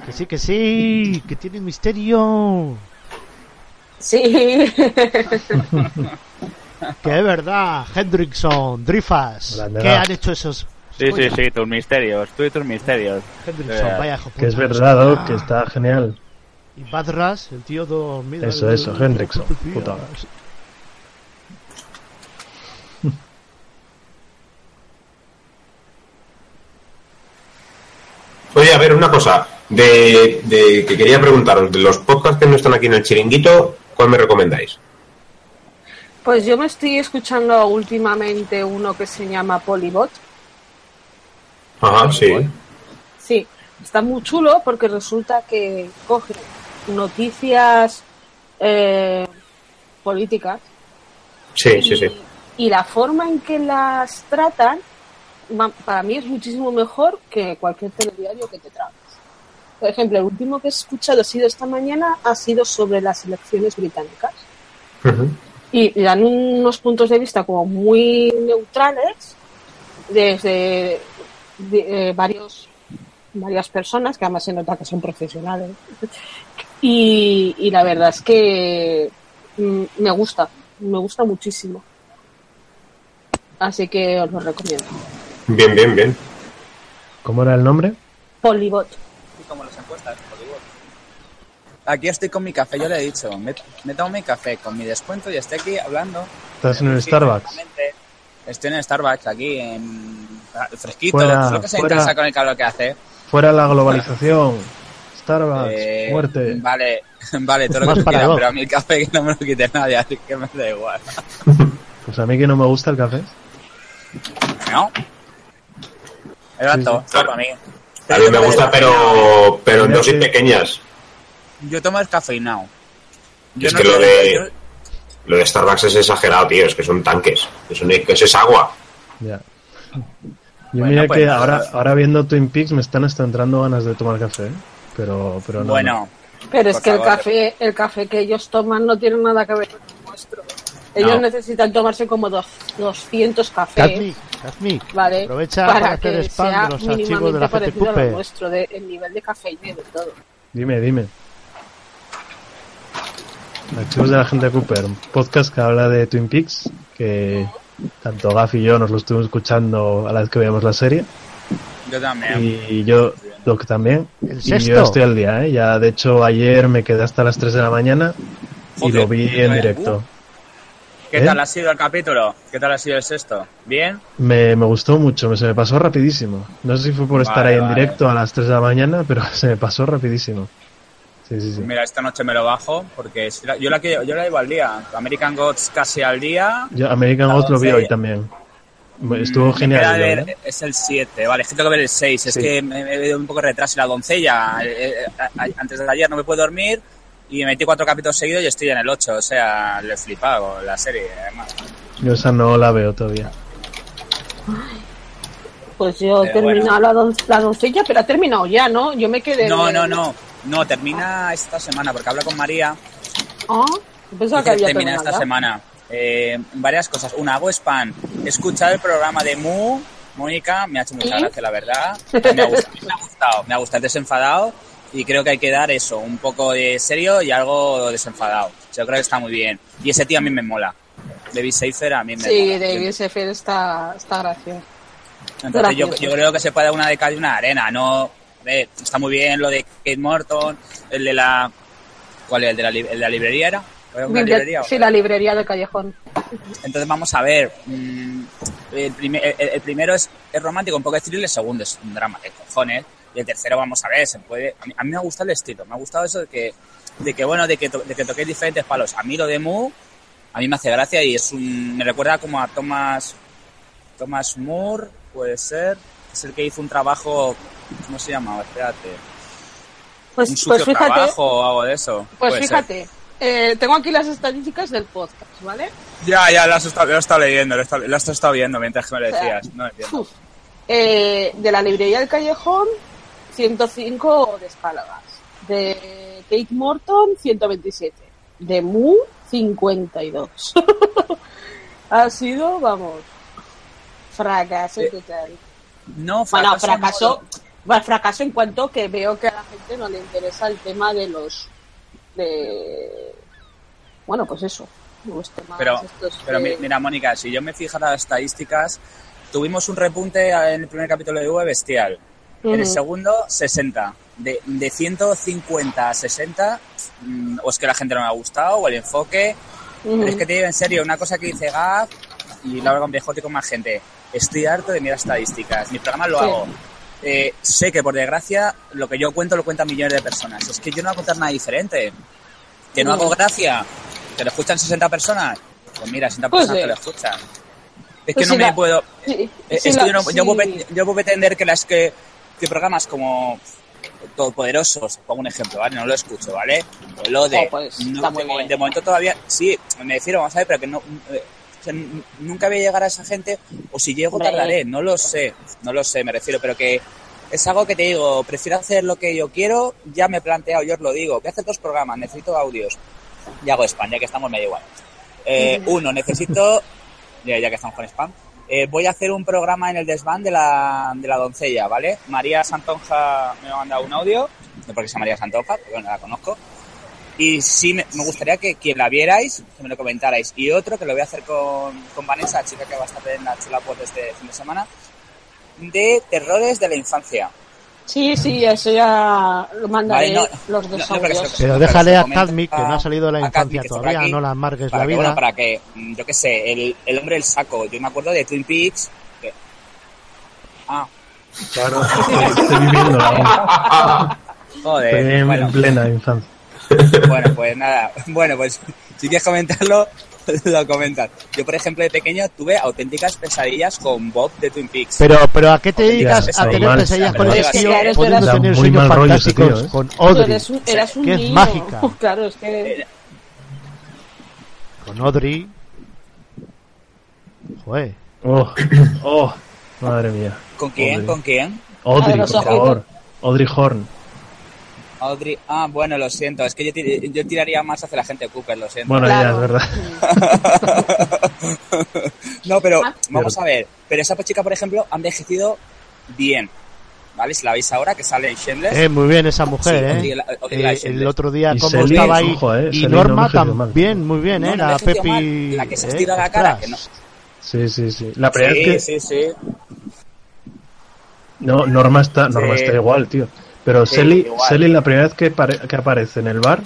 Que sí, que sí, que tiene misterio. Sí. [laughs] Que es verdad, Hendrickson, Drifas. ¿Qué han hecho esos? Sí, sí, sí, tus misterios, tú y tus misterios. Hendrickson, Eh, vaya hijo Que es verdad, Doc, que está genial. Y Badras, el tío dormido. Eso, eso, Hendrickson, puta. [laughs] Oye, a ver, una cosa. De, de- que quería preguntaros, de los podcasts que no están aquí en el chiringuito, ¿cuál me recomendáis? Pues yo me estoy escuchando últimamente uno que se llama Polybot. Ajá, sí. Sí, está muy chulo porque resulta que coge noticias eh, políticas Sí, sí, sí. y la forma en que las tratan para mí es muchísimo mejor que cualquier telediario que te tragas. Por ejemplo, el último que he escuchado ha sido esta mañana, ha sido sobre las elecciones británicas. Y y dan unos puntos de vista como muy neutrales desde de, eh, varios varias personas que además se nota que son profesionales y, y la verdad es que mm, me gusta me gusta muchísimo así que os lo recomiendo Bien, bien, bien. ¿Cómo era el nombre? Polybot Y como las encuestas. Aquí estoy con mi café, yo le he dicho, me, me tomo mi café con mi descuento y estoy aquí hablando. Estás en el Starbucks. Estoy en el Starbucks aquí, en fresquito, Fuera, es lo que se fuera. interesa con el calor que hace. Fuera la globalización. Starbucks, Eh, muerte. Vale, [laughs] vale, todo lo Más que quieras, pero a mí el café que no me lo quite nadie, [laughs] así que me da igual. Pues a mí que no me gusta el café. ¿No? Sí, sí. para mí. A mí me gusta, pero, pero en dosis pequeñas. Yo tomo el cafeinado. Yo es no que lo de, lo de Starbucks es exagerado, tío. Es que son tanques. Eso, eso es agua. Ya. Yo Bueno, mira pues que nada. ahora, ahora viendo Twin Peaks me están hasta entrando ganas de tomar café. ¿eh? Pero, pero no. Bueno, pero es que el café el café que ellos toman no tiene nada que ver con el nuestro ellos No. necesitan tomarse como dos, 200 cafés Vale, aprovecha para, para hacer que spam sea de los archivos mínimamente de la gente nuestro, de, el nivel de cafeína y de todo. Dime, dime. Archivos de la gente de Cooper, un podcast que habla de Twin Peaks, que tanto Gaff y yo nos lo estuvimos escuchando a la vez que veíamos la serie. yo también. Y yo, Doc también. El y sexto. yo estoy al día, ¿eh? Ya, de hecho, ayer me quedé hasta las 3 de la mañana y Joder, lo vi en vaya, directo. ¿Qué ¿Eh? tal ha sido el capítulo? ¿Qué tal ha sido el sexto? ¿Bien? Me, me gustó mucho, me- se me pasó rapidísimo. No sé si fue por estar Vale, ahí en directo a las 3 de la mañana, pero [laughs] se me pasó rapidísimo. Sí, sí, sí. Mira, esta noche me lo bajo porque la- yo la que yo la llevo al día. American Gods casi al día. Yo American Gods lo vi hoy también. Estuvo Me genial. ver- es el 7, vale, es que tengo que ver el 6. Es que me me he ido un poco de retraso. Y la doncella, eh, eh, a- a- antes de ayer no me puedo dormir y me metí cuatro capítulos seguidos y estoy en el 8. O sea, le he flipado la serie, además. Yo esa no la veo todavía. Pues yo he terminado la, don- la doncella, pero ha terminado ya, ¿no? Yo me quedé. No, no, no. No, termina esta semana porque hablo con María. Ah, pensaba que había termina esta ya. semana. Eh, varias cosas. Una, hago spam. He escuchado el programa de Mu, Mónica, me ha hecho mucha ¿Sí? gracia, la verdad. Me ha gustado, me ha gustado, me ha gustado desenfadado y creo que hay que dar eso, un poco de serio y algo desenfadado. Yo creo que está muy bien. Y ese tío a mí me mola. David Seifer a mí me Sí, mola. David Sheffield está, está gracioso. Entonces yo, yo creo que se puede dar una de cal y una arena, no eh, está muy bien lo de Kate Morton, el de la ¿cuál es? el de la, li- el de la librería era? Sí, la librería del callejón. Entonces vamos a ver. mm, El, primer- el- el primero es, es romántico, un poco de thriller, el segundo es un drama de cojones. Y el tercero vamos a ver, se puede. A mí, a mí me ha gustado el estilo, me ha gustado eso de que, de que bueno, de que, to- de que toquéis diferentes palos. A mí lo de Mu, a mí me hace gracia y es un. me recuerda como a Thomas. Thomas Moore, puede ser. Es el que hizo un trabajo. ¿Cómo se llamaba? Espérate. Pues, un sucio pues fíjate, trabajo o algo de eso. pues Puede fíjate, eh, tengo aquí las estadísticas del podcast, ¿vale? Ya, ya, estado, lo he estado leyendo, lo he estado, lo has estado viendo mientras que me lo decías. No entiendo. Uf. Eh, de la librería del callejón, 105 descargas. De Kate Morton, 127. De Mu, 52. [laughs] ha sido, vamos, fracaso total. No, Bueno, fracaso bueno, fracaso en cuanto que veo que a la gente no le interesa el tema de los de bueno pues eso los temas Pero, estos pero que- mira, Mónica, si yo me fijara las estadísticas, tuvimos un repunte en el primer capítulo de V bestial. En el segundo, 60. De, de 150 a 60, mm, o es que la gente no me ha gustado, o el enfoque. Pero es que te digo en serio, una cosa que dice Gaf, y lo hablo con viejote con más gente. Estoy harto de mirar estadísticas. Mi programa lo Sí. hago. Eh, sé que por desgracia lo que yo cuento lo cuentan millones de personas. Es que yo no voy a contar nada diferente. Que no hago gracia. Que lo escuchan 60 personas. Pues mira, 60 Pues personas sí. que lo escuchan. Es Pues que no sí, me puedo. eh, es la- que yo, no, yo, puedo, yo puedo pretender que las que, que programas como Todopoderosos, pongo un ejemplo, ¿vale? No lo escucho, ¿vale? O lo de. Oh, pues, no, de momento todavía. Sí, me refiero, vamos a ver, pero que no. eh, o sea, n- nunca voy a llegar a esa gente, o si llego tardaré, no lo sé, no lo sé, me refiero, pero que es algo que te digo, prefiero hacer lo que yo quiero, ya me he planteado, yo os lo digo, voy a hacer dos programas, necesito audios, y hago spam, ya que estamos medio igual. Eh. Uno, necesito, [laughs] ya, ya que estamos con spam, eh, voy a hacer un programa en el desván de la, de la doncella, ¿vale? María Santonja me ha mandado un audio, no porque sea María Santonja, porque bueno, la conozco, y sí me, me gustaría que quien la vierais, que me lo comentarais. Y otro que lo voy a hacer con, con Vanessa, chica que va a estar en la chula pues este fin de semana, de terrores de la infancia. sí sí eso ya lo mandaré Vale, no, los dos no, no, pero déjale a Cadmic, que no ha salido de la infancia que todavía, aquí, no la amargues para la que, bueno, vida. para que, mm, yo qué sé, el, el hombre del saco. Yo me acuerdo de Twin Peaks. que- Ah, Claro, [laughs] estoy viviendo joder. Estoy en, bueno, en plena infancia. Bueno, pues nada. Bueno, pues si quieres comentarlo, [laughs] lo comentas. Yo, por ejemplo, de pequeño tuve auténticas pesadillas con Bob de Twin Peaks. Pero, pero ¿a qué te dedicas a tener mal, pesadillas con que tío eres- pudiendo eras- tener sueños mal rollo ese fantásticos tío, ¿eh? con Audrey? eres un, eras un que es niño. mágica. claro es que Con Audrey. Joder. Oh, oh, madre mía. ¿Con quién? Audrey. ¿Con quién? Audrey, ver, por favor. Audrey Horn. Audrey. Ah, bueno, lo siento. Es que yo, tir- yo tiraría más hacia la gente de Cooper, lo siento. Bueno, Claro. ya, es verdad. [laughs] no, pero Ah. vamos a ver. Pero esa chica, por ejemplo, ha envejecido bien. ¿Vale? Si la veis ahora, que sale en Shameless. Eh, muy bien esa Sí, mujer, Audrey- ¿eh? Audrey Eh, el otro día Y como estaba ahí. ojo, eh, y no Norma mal. también, muy bien, No, ¿eh? no La envejeció Pepi. mal. La que se eh, estira la cara, que no. Sí, sí, sí. La primera Sí, es que sí, sí. No, Norma está, Norma Sí. está igual, tío. Pero Sí, Selly. Selly la primera vez que, pare- que aparece en el bar,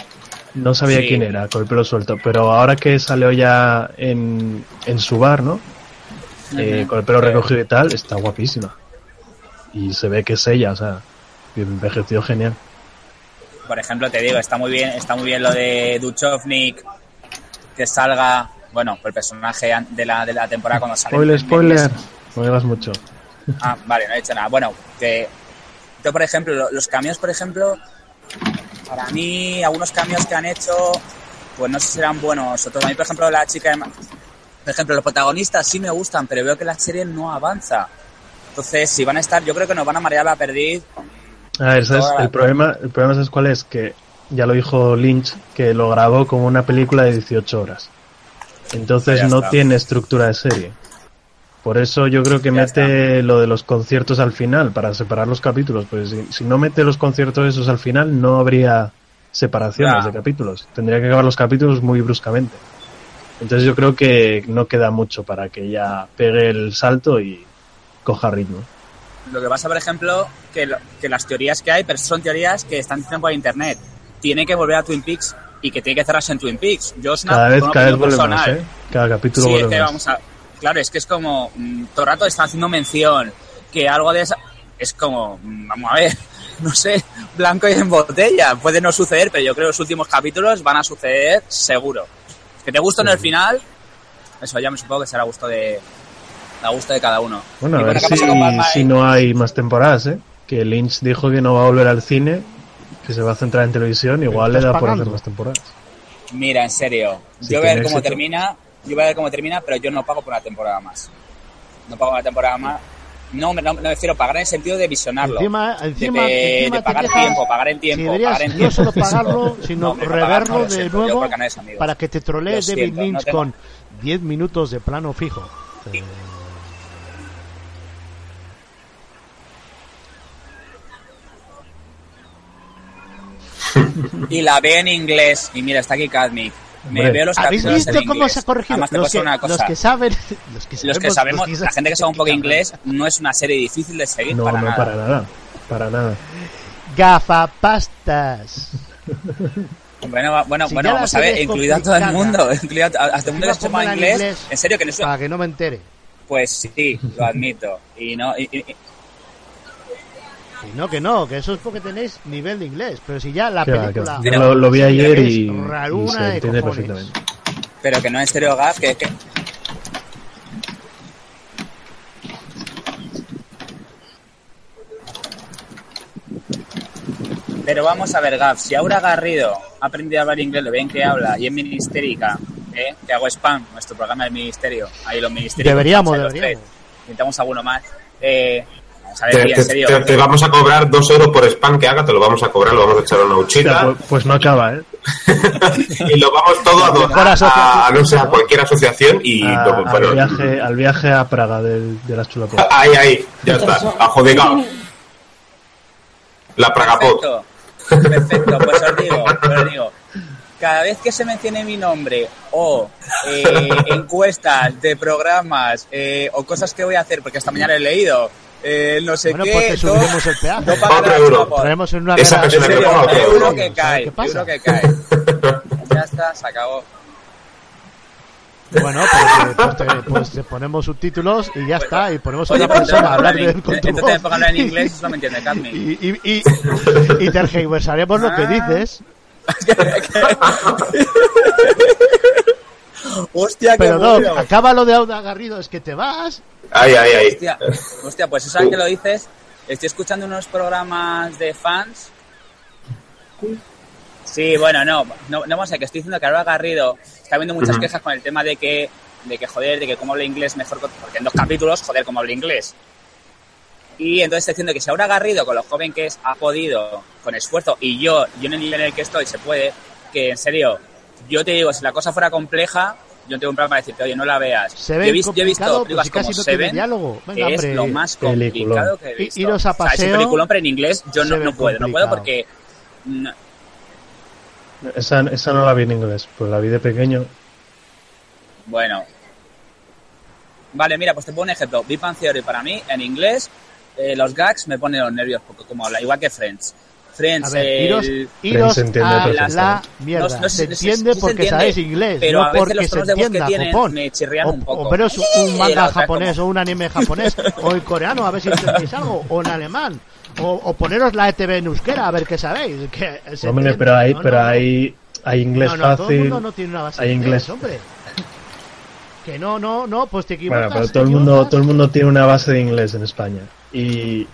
no sabía Sí. quién era, con el pelo suelto. Pero ahora que salió ya en, en su bar, ¿no? Eh, con el pelo recogido y tal, está guapísima. Y se ve que es ella, o sea, envejeció genial. Por ejemplo, te digo, está muy bien, está muy bien lo de Duchovnik, que salga, bueno, el personaje de la, de la temporada cuando sale. Spoiler, spoiler. No digas mucho. Ah, vale, no he dicho nada. Bueno, que yo, por ejemplo, lo- los cambios, por ejemplo, para mí, algunos cambios que han hecho, pues no sé si serán buenos. Otros, a mí, por ejemplo, la chica de... Por ejemplo, los protagonistas sí me gustan, pero veo que la serie no avanza. Entonces, si van a estar, yo creo que nos van a marear la perdiz. A ver, ¿sabes? El problema, el problema ¿sabes cuál es? Que ya lo dijo Lynch, que lo grabó como una película de 18 horas. Entonces no tiene estructura de serie. Por eso yo creo que mete lo de los conciertos al final, para separar los capítulos. Pues si, si no mete los conciertos esos al final, no habría separaciones Ya. de capítulos. Tendría que acabar los capítulos muy bruscamente. Entonces yo creo que no queda mucho para que ya pegue el salto y coja ritmo. Lo que pasa, por ejemplo, que, lo- que las teorías que hay, pero son teorías que están diciendo por internet. Tiene que volver a Twin Peaks y que tiene que cerrarse en Twin Peaks. Yo es una, Cada vez, cada vez personal. ¿eh? Cada capítulo Sí, es que vamos a. Claro, es que es como. mm, todo el rato están haciendo mención que algo de esa. Es como. mm, Vamos a ver. [laughs] No sé. Blanco y en botella. Puede no suceder, pero yo creo que los últimos capítulos van a suceder seguro. Que te guste en el final. Eso ya me supongo que será a gusto de. A gusto de cada uno. Bueno, Y a ver ¿qué si, no hay más temporadas, ¿eh? Que Lynch dijo que no va a volver al cine, que se va a centrar en televisión, igual le estás da por hacer más temporadas. Mira, en serio. Si yo ver cómo éxito. termina. Yo voy a ver cómo termina, pero yo no pago por una temporada más. No pago una temporada más. No, me- no, no me refiero a pagar en el sentido de visionarlo. Encima, de, encima, de- encima de te pagar quejas tiempo, pagar en si tiempo, deberías pagar en no solo pagarlo, [laughs] sino No, pagar reverlo lo de siento, nuevo para que te trolee Lo David siento, no Lynch tengo- con 10 minutos de plano fijo. Eh, [laughs] Y la veo en inglés. Y mira, está aquí Cadmic. Me Hombre, veo los ¿Habéis visto en cómo inglés. se ha corregido? Además, Los que, una cosa. los que saben, [laughs] los que, Los que sabemos, los la gente que sabe un poco inglés, no es una serie difícil de seguir No, para no, nada. para nada. Para nada. Gafapastas. [laughs] Bueno, va- bueno, Si bueno vamos a ver, incluido a todo el mundo, [laughs] incluido a, hasta el mundo que se Encima llama pónmela en inglés, inglés. en serio que no es Para que no me entere. Pues sí, lo admito. Y no, y- y- Y no, que no, que eso es porque tenéis nivel de inglés. Pero si ya la Que película. que. Yo lo, lo vi ayer y, y se de entiende perfectamente. pero que no en Stereo Gaf, que, que- Pero vamos a ver, Gaf, si Aura Garrido ha aprendido a hablar inglés, lo bien que habla, y es ministérica, ¿eh? que hago spam, nuestro programa del ministerio, ahí los ministerios. Deberíamos, deberíamos. Necesitamos alguno más. Eh, a ver, Te, tía, te- en serio. te- te vamos a cobrar dos euros por spam que haga, te lo vamos a cobrar, lo vamos a echar a una huchita pues, pues no acaba, ¿eh? [laughs] y lo vamos todo a donar a, a, no sé, a cualquier asociación y A- lo- bueno, al, viaje, al viaje a Praga del- de las chulapotas. [laughs] ahí, ahí, ya está, adjudicado. La Pragapot. Perfecto. Perfecto, pues os digo, os digo. Cada vez que se mencione mi nombre o eh, [laughs] encuestas de programas eh, o cosas que voy a hacer, porque esta mañana he leído, eh, no sé Bueno, qué, pues te dos- subiremos el peaje. dos. Chopot. Traemos en una Esa persona que ponga otro euro que ¿Sabes cae, qué pasa? euro que cae. [laughs] Ya está, se acabó. Bueno, pues, pues, te- pues ponemos subtítulos y ya está. Y ponemos a Oye, una pues persona a hablar de con tu entonces voz. en inglés y solo me entiende Cadmi. Y, y, y, y tergiversaremos lo que Ah. dices. [laughs] Hostia, qué Pero no, acaba lo de Auda Garrido, es que te vas. Ahí, ahí, ahí. Hostia, hostia, pues eso ahora que lo dices, estoy escuchando unos programas de fans. Sí, bueno, no, no, no vamos a que estoy diciendo que Aurora Garrido está viendo muchas Ujú. quejas con el tema de que, de que joder, de que cómo habla inglés mejor, que- porque en dos capítulos, joder, cómo habla inglés. Y entonces está diciendo que si Aura Garrido, con lo joven que es, ha podido, con esfuerzo, y yo, yo en el nivel en el que estoy, se puede, que en serio, yo te digo, si la cosa fuera compleja, yo tengo un plan para decirte, oye, no la veas. Se yo, ve he visto, yo he visto complicado, pues películas si casi como no Seven, diálogo. Venga, que es hombre. lo más Peliculón. complicado que he visto. iros a O sea, ese paseo, peliculón, pero en inglés yo no, no puedo, no puedo complicado. porque... no- Esa, esa no la vi en inglés, pues la vi de pequeño. Bueno. Vale, mira, pues te pongo un ejemplo. Big Bang Theory para mí, en inglés, eh, los gags me ponen los nervios porque como habla, igual que Friends. Friends, A ver, iros, el- iros se entiende a la mierda. No- se entiende porque entiende, sabéis inglés, pero no a veces porque los se tonos de voz que entienda tienen Japón. me chirrían o, un poco. o veros un manga japonés como- o un anime japonés [laughs] o en coreano a ver si entendéis algo o en alemán o, o poneros la ETV en euskera a ver qué sabéis. Que se Hombre, entiende. pero hay, No, pero hay, hay inglés no, no, todo el fácil. mundo no tiene una base hay inglés. hombre. Que no, no, no, pues te equivocas. Bueno, pero todo el mundo, todo el mundo tiene una base de inglés en España. Y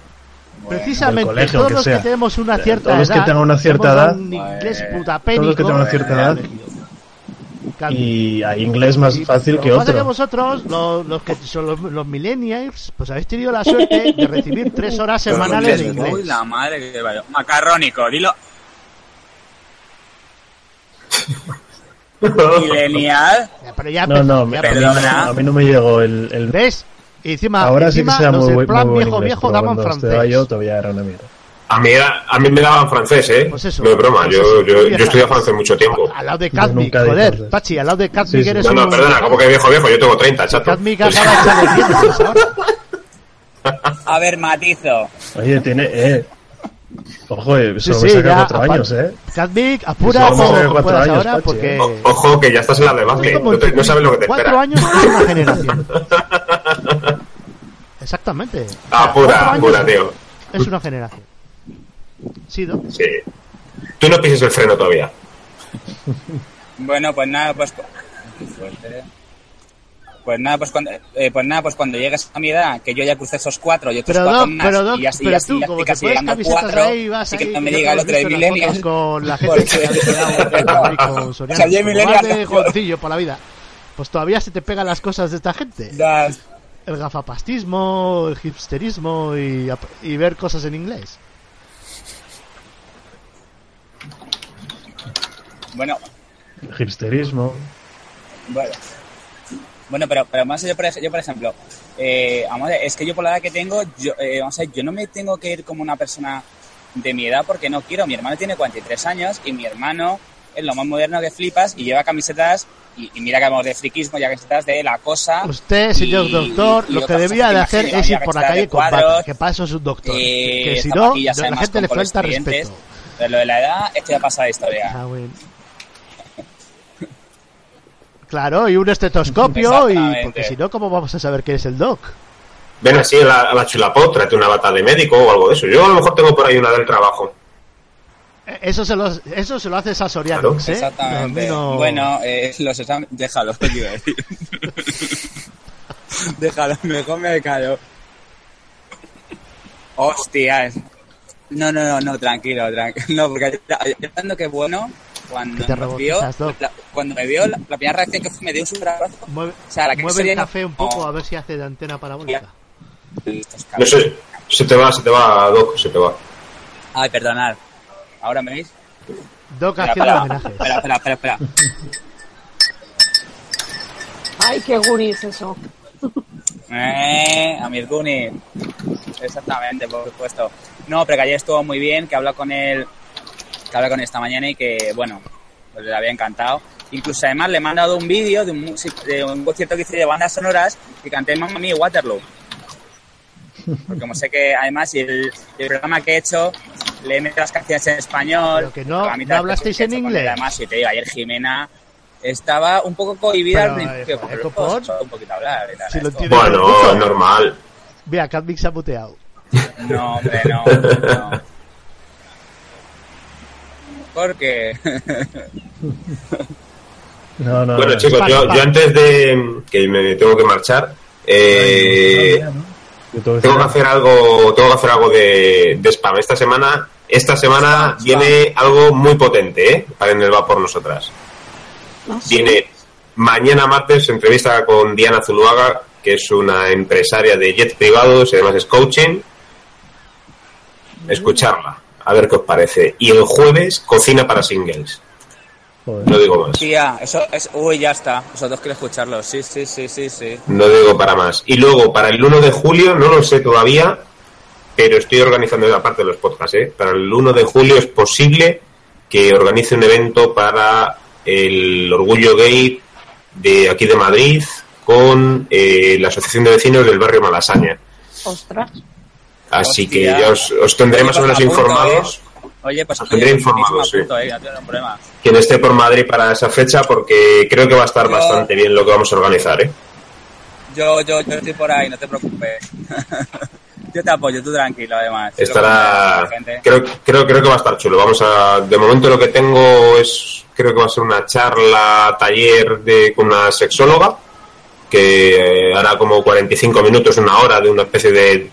Precisamente, colegio, todos que los sea. que tenemos una Eh, cierta todos los que edad, tengan una cierta edad, un inglés Eh, putapénico, todos los que tengan una cierta edad, y hay inglés más fácil que que pasa que otro. vosotros, los, los que son los, los millennials, pues habéis tenido la suerte de recibir tres horas semanales de Uy, inglés. la madre que vaya. Macarrónico, dilo. [laughs] Milenial. Pero ya No, no, ya a mí perdona. no, a mí no me llegó el. el... ¿Ves? Y encima, Ahora sí que sea los muy, del buen- plan muy buen viejo inglés, viejo daban francés. yo todavía era una mierda. A mí, era- a mí me daban francés, ¿eh? Pues eso, no es broma, pues yo, eso, yo, yo estudié francés. mucho tiempo. Al lado de Kazmik, joder. Pachi, al lado de Kazmik Sí, sí. eres No, no, un... perdona, como que viejo, viejo, yo tengo 30, chato. Kazmik acaba de echarle ahora. A ver, matizo. Oye, tiene. Eh. Ojo, eh, Sí, solo sí, saca ya, cuatro años, ¿eh? Kazmik, apura cuatro puedas años, ahora Pachi, porque... ¿eh? O- Ojo, que ya estás en la de básquet, como no, te- no sabes lo que te Cuatro espera. años es una [laughs] generación. Exactamente. Ah, Cuatro pura, años pura, tío. Es una generación. Sí, ¿no? Sí. Tú no pises el freno todavía. Bueno, pues nada, pues. Qué fuerte. Pues nada, pues cuando, eh, pues nada, pues cuando llegues a mi edad, que yo ya crucé esos cuatro y otros Pero, cuatro Doc, más, pero, Doc, y así, pero así, tú, así, casi llegando a cuatro, ahí, vas así que no me diga visto en las millennials. con la gente que [laughs] ha [laughs] con Soriano, O sea, yo de jovencillo por la vida. Pues todavía se te pegan las cosas de esta gente. Das- El gafapastismo, el hipsterismo y, y ver cosas en inglés. Bueno, El hipsterismo. Bueno, bueno pero, pero vamos a yo por, yo por ejemplo, eh, vamos a ver, es que yo por la edad que tengo, yo, eh, vamos a ver, yo no me tengo que ir como una persona de mi edad porque no quiero. Mi hermano tiene 43 años y mi hermano es lo más moderno que flipas y lleva camisetas, y, y mira que hablamos de friquismo, ya camisetas de la cosa. Usted, señor y- doctor, y lo que debía de hacer es ir por la calle con cuadros, que para eso es un doctor. eh, que si no, la gente le falta clientes. respeto. Pero lo de la edad, esto ya pasa de historia. Ah, bueno. Claro, y un estetoscopio, y porque si no, ¿cómo vamos a saber que es el doc? Ven así a la, a la chulapot, tráete una bata de médico o algo de eso. Yo a lo mejor tengo por ahí una del trabajo. Eh, Eso se lo, eso se lo hace a Soriano, ¿eh? Exactamente. Mí no- Bueno, eh, los exámenes. Déjalo, yo iba a decir. Déjalo, mejor me callo. Hostias. No, no, no, no, tranquilo, tranquilo. No, porque pensando que bueno, cuando Que te me vio, la- cuando me vio, la, la primera reacción que fue me dio un super abrazo. Mueve, O sea, la que mueve sería el no- café un poco a ver si hace de antena parabólica. No sé, se te va, se te va, Doc, se te va. Ay, perdonad. ¿Ahora me veis? Doc haciendo espera, homenajes. espera, espera, espera, espera. Ay, qué guris eso. Eh, a mis Goonies. Exactamente, por supuesto. No, pero que ayer estuvo muy bien, que habló con él, que hablé con él esta mañana y que, bueno, pues le había encantado. Incluso además le he mandado un vídeo de un, de un concierto que hice de bandas sonoras que canté Mamma Mía y Waterloo. Porque como sé que además y el, el programa que he hecho le meto las canciones en español. Pero que no- no hablasteis he en inglés. Además, y te digo, ayer Jimena estaba un poco cohibida al principio, eh, soltó un poquito hablar. y tal, Si lo Bueno, normal. Mira, Catmic se ha puteado. No, hombre, no. no. ¿Por qué? [laughs] No, no, Bueno, no. chicos, yo, yo antes de que me tengo que marchar, eh, tengo que tengo que hacer- hacer algo, tengo que hacer algo de, de spam. Esta semana, esta semana viene algo muy potente, ¿eh? Para en el va por nosotras. Viene mañana martes entrevista con Diana Zuluaga, que es una empresaria de jets privados y además es coaching. Escucharla, a ver qué os parece. Y el jueves, cocina para singles. No digo más. Tía, eso es. Uy, ya está. Vosotros quiero escucharlo. Sí, sí, sí, sí, sí. No digo para más. Y luego, para el 1 de julio, no lo sé todavía, pero estoy organizando la parte de los podcasts. ¿eh? Para el 1 de julio es posible que organice un evento para el Orgullo Gay de aquí de Madrid con eh, la Asociación de Vecinos del Barrio Malasaña. Ostras. Así que ya os, os tendré más o menos Apunto, informados. Oye, pues Tendré informado, sí. apunto, eh, no. Quien esté por Madrid para esa fecha, porque creo que va a estar Yo- bastante bien lo que vamos a organizar, ¿eh? Yo, yo, yo estoy por ahí, no te preocupes. [laughs] yo te apoyo, tú tranquilo, además. Estará, creo, creo, creo que va a estar chulo. Vamos a, de momento lo que tengo es, creo que va a ser una charla, taller de, con una sexóloga, que eh, hará como 45 minutos, una hora de una especie de,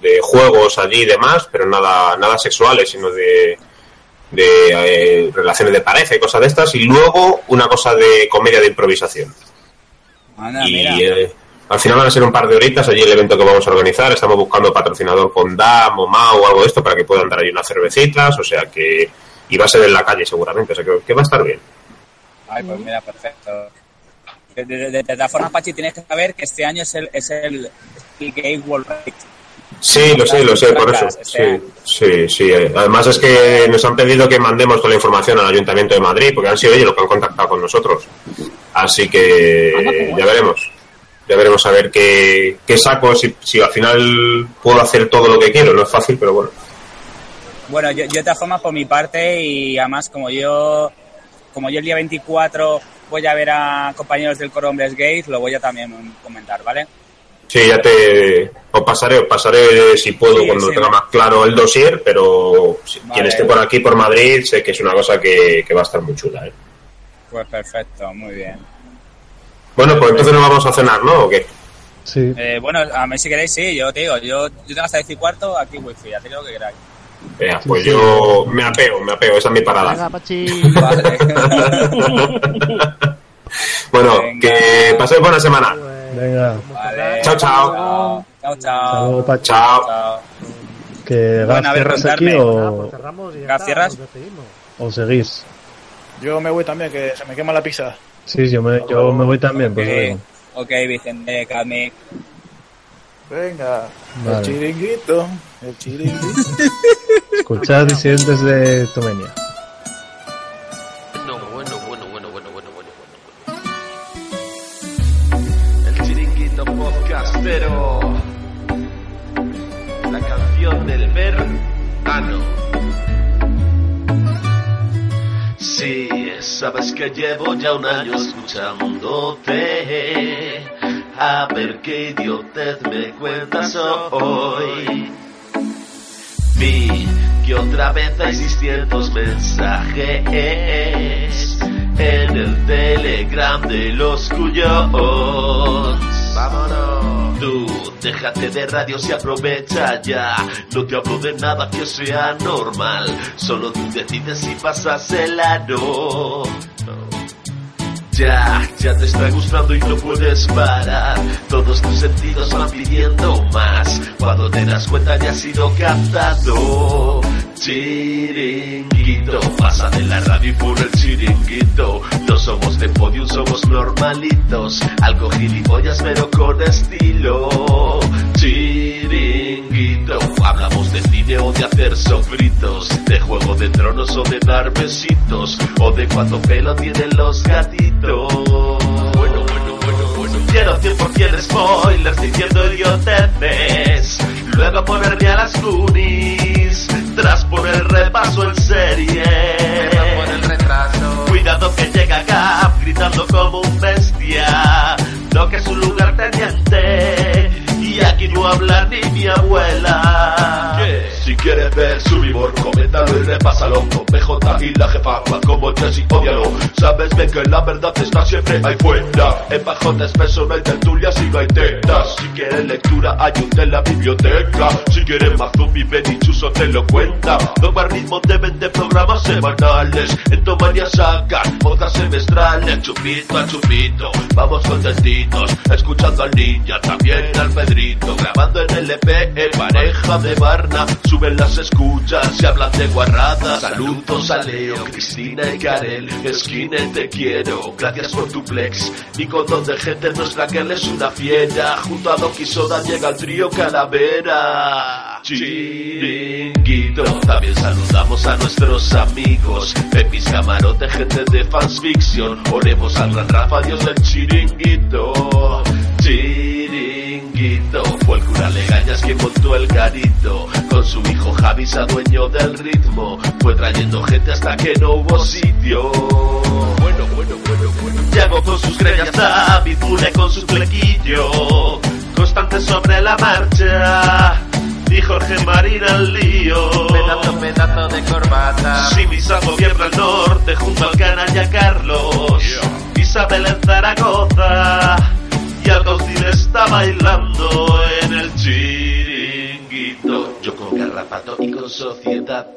de juegos allí y demás, pero nada, nada sexuales, sino de, de eh, relaciones de pareja y cosas de estas, y luego una cosa de comedia de improvisación. Y eh, al final van a ser un par de horitas allí el evento que vamos a organizar. Estamos buscando patrocinador con DAM o MAO o algo de esto para que puedan dar ahí unas cervecitas. O sea que. Y va a ser en la calle seguramente. O sea que, que va a estar bien. Ay, pues mira, perfecto. De, de, de- de todas formas, Pachi, tienes que saber que este año es el, es el, el Gay World. Sí, lo sé, lo sé, por eso. Sí, sí, sí. Además es que nos han pedido que mandemos toda la información al Ayuntamiento de Madrid porque han sido ellos los que han contactado con nosotros. Así que ya veremos. Ya veremos a ver qué, qué saco, si, si al final puedo hacer todo lo que quiero. No es fácil, pero bueno. Bueno, yo, yo de todas formas, por mi parte, y además, como yo, como yo el día 24 voy a ver a compañeros del Coro Hombres Gays, lo voy a también comentar, ¿vale? Sí, ya te os pasaré, os pasaré si puedo Sí, cuando sí. tenga más claro el dossier, pero si- Vale. quien esté por aquí, por Madrid, sé que es una cosa que, que va a estar muy chula. ¿eh? Pues perfecto, muy bien. Bueno, pues entonces nos vamos a cenar, ¿no? ¿O qué? Sí. Eh, bueno, a mí si queréis, sí, yo te digo, yo, yo tengo hasta 10 y cuarto, aquí wifi, ya te digo lo que queráis. Venga, pues yo me apeo, me apeo, esa es mi parada. Venga, Pachi. [laughs] [laughs] Bueno, que paséis buena semana. Venga, Vale. Chao, chao. Chao, chao. Pachi. Chao. ¿que Bueno, a Gaz ver, cierras aquí o, Cerramos y ya ¿Gas está, cierras? o seguís? Yo me voy también, que se me quema la pizza. Sí, yo me, yo me voy también, pues Ok, venga. ok, Vicente, Cadmic. Venga, Vale. el chiringuito, el chiringuito. Escuchad disidentes de Tomenia. Podcastero. La canción del verano. Sí, sabes que llevo ya un año escuchándote. A ver qué idiotez me cuentas hoy. Vi que otra vez hay 600 mensajes en el telegram de los cuyos. Vámonos. Déjate de radios y aprovecha ya. No te hablo de nada que sea normal. Solo tú decides si pasas el ano. Ya, ya te está gustando y no puedes parar. Todos tus sentidos van pidiendo más. Cuando te das cuenta ya has ido cantando. Chiringuito, pasa de la radio y por el chiringuito. No somos de podium, somos normalitos. Algo gilipollas, pero con estilo. Chiringuito, hablamos de cine o de hacer sofritos. De juego de tronos o de dar besitos. O de cuánto pelo tienen los gatitos. Bueno, bueno, bueno, bueno. Quiero 100% spoilers diciendo idioteces. Luego ponerme a las Goonies. Tras poner repaso en serie. Cuidado que llega Gap gritando como un bestia. No que es un lugar teniente. Aquí no habla ni mi abuela. Si quieres ver su humor, coméntalo y repásalo. Con PJ y la jefa, más como Jesse, odialo. Sabes bien que la verdad está siempre ahí fuera. En pajotes, peso, no hay tertulias y no hay tetas. Si quieres lectura, un de la biblioteca. Si quieres más zombie, ven y Chuso te lo cuenta. Toma ritmo de 20 programas semanales. En Tomania sacan otras semestrales. Chupito a chupito, vamos contentitos. Escuchando al ninja, también al Pedrito. Grabando en LP, en pareja de Barna. Suben las escuchas y hablan de guarradas. Saludos a Leo, Cristina y Karel. Esquina te quiero, gracias por tu flex. Y con don de gente nuestra que es una fiera. Junto a Doki Soda llega el trío Calavera. Chiringuito, también saludamos a nuestros amigos. Pepis Camarote, gente de fans fiction. Oremos al gran Rafa, Dios del chiringuito. Cañas quien montó el garito, con su hijo Javi se dueño del ritmo, fue trayendo gente hasta que no hubo sitio. Bueno, bueno, bueno, bueno. Llegó con sus greñas David Mune con su flequillo, constante sobre la marcha. Y Jorge Marín al lío. Pedazo, pedazo de corbata. Si mi gobierna el norte junto al canalla Carlos. Isabel en Zaragoza. Y Alcaucil está bailando en el chiringuito. Yo con garrapato y con sociedad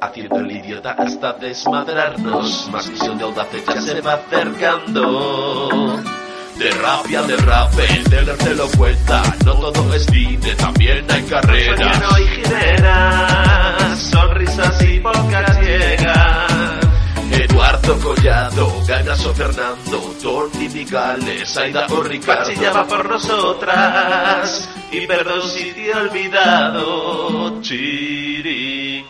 haciendo el idiota hasta desmadrarnos. Más visión de audaces ya se va acercando. De rabia, de rap, el dealer te lo cuenta. No todo es cine, también hay carreras. no hay gineras, sonrisas y pocas llegas. Collado, Ganaso Fernando, Tony Migales, Aida o Ricardo. Chillaba por nosotras, y perdón si te he olvidado, chiringuito.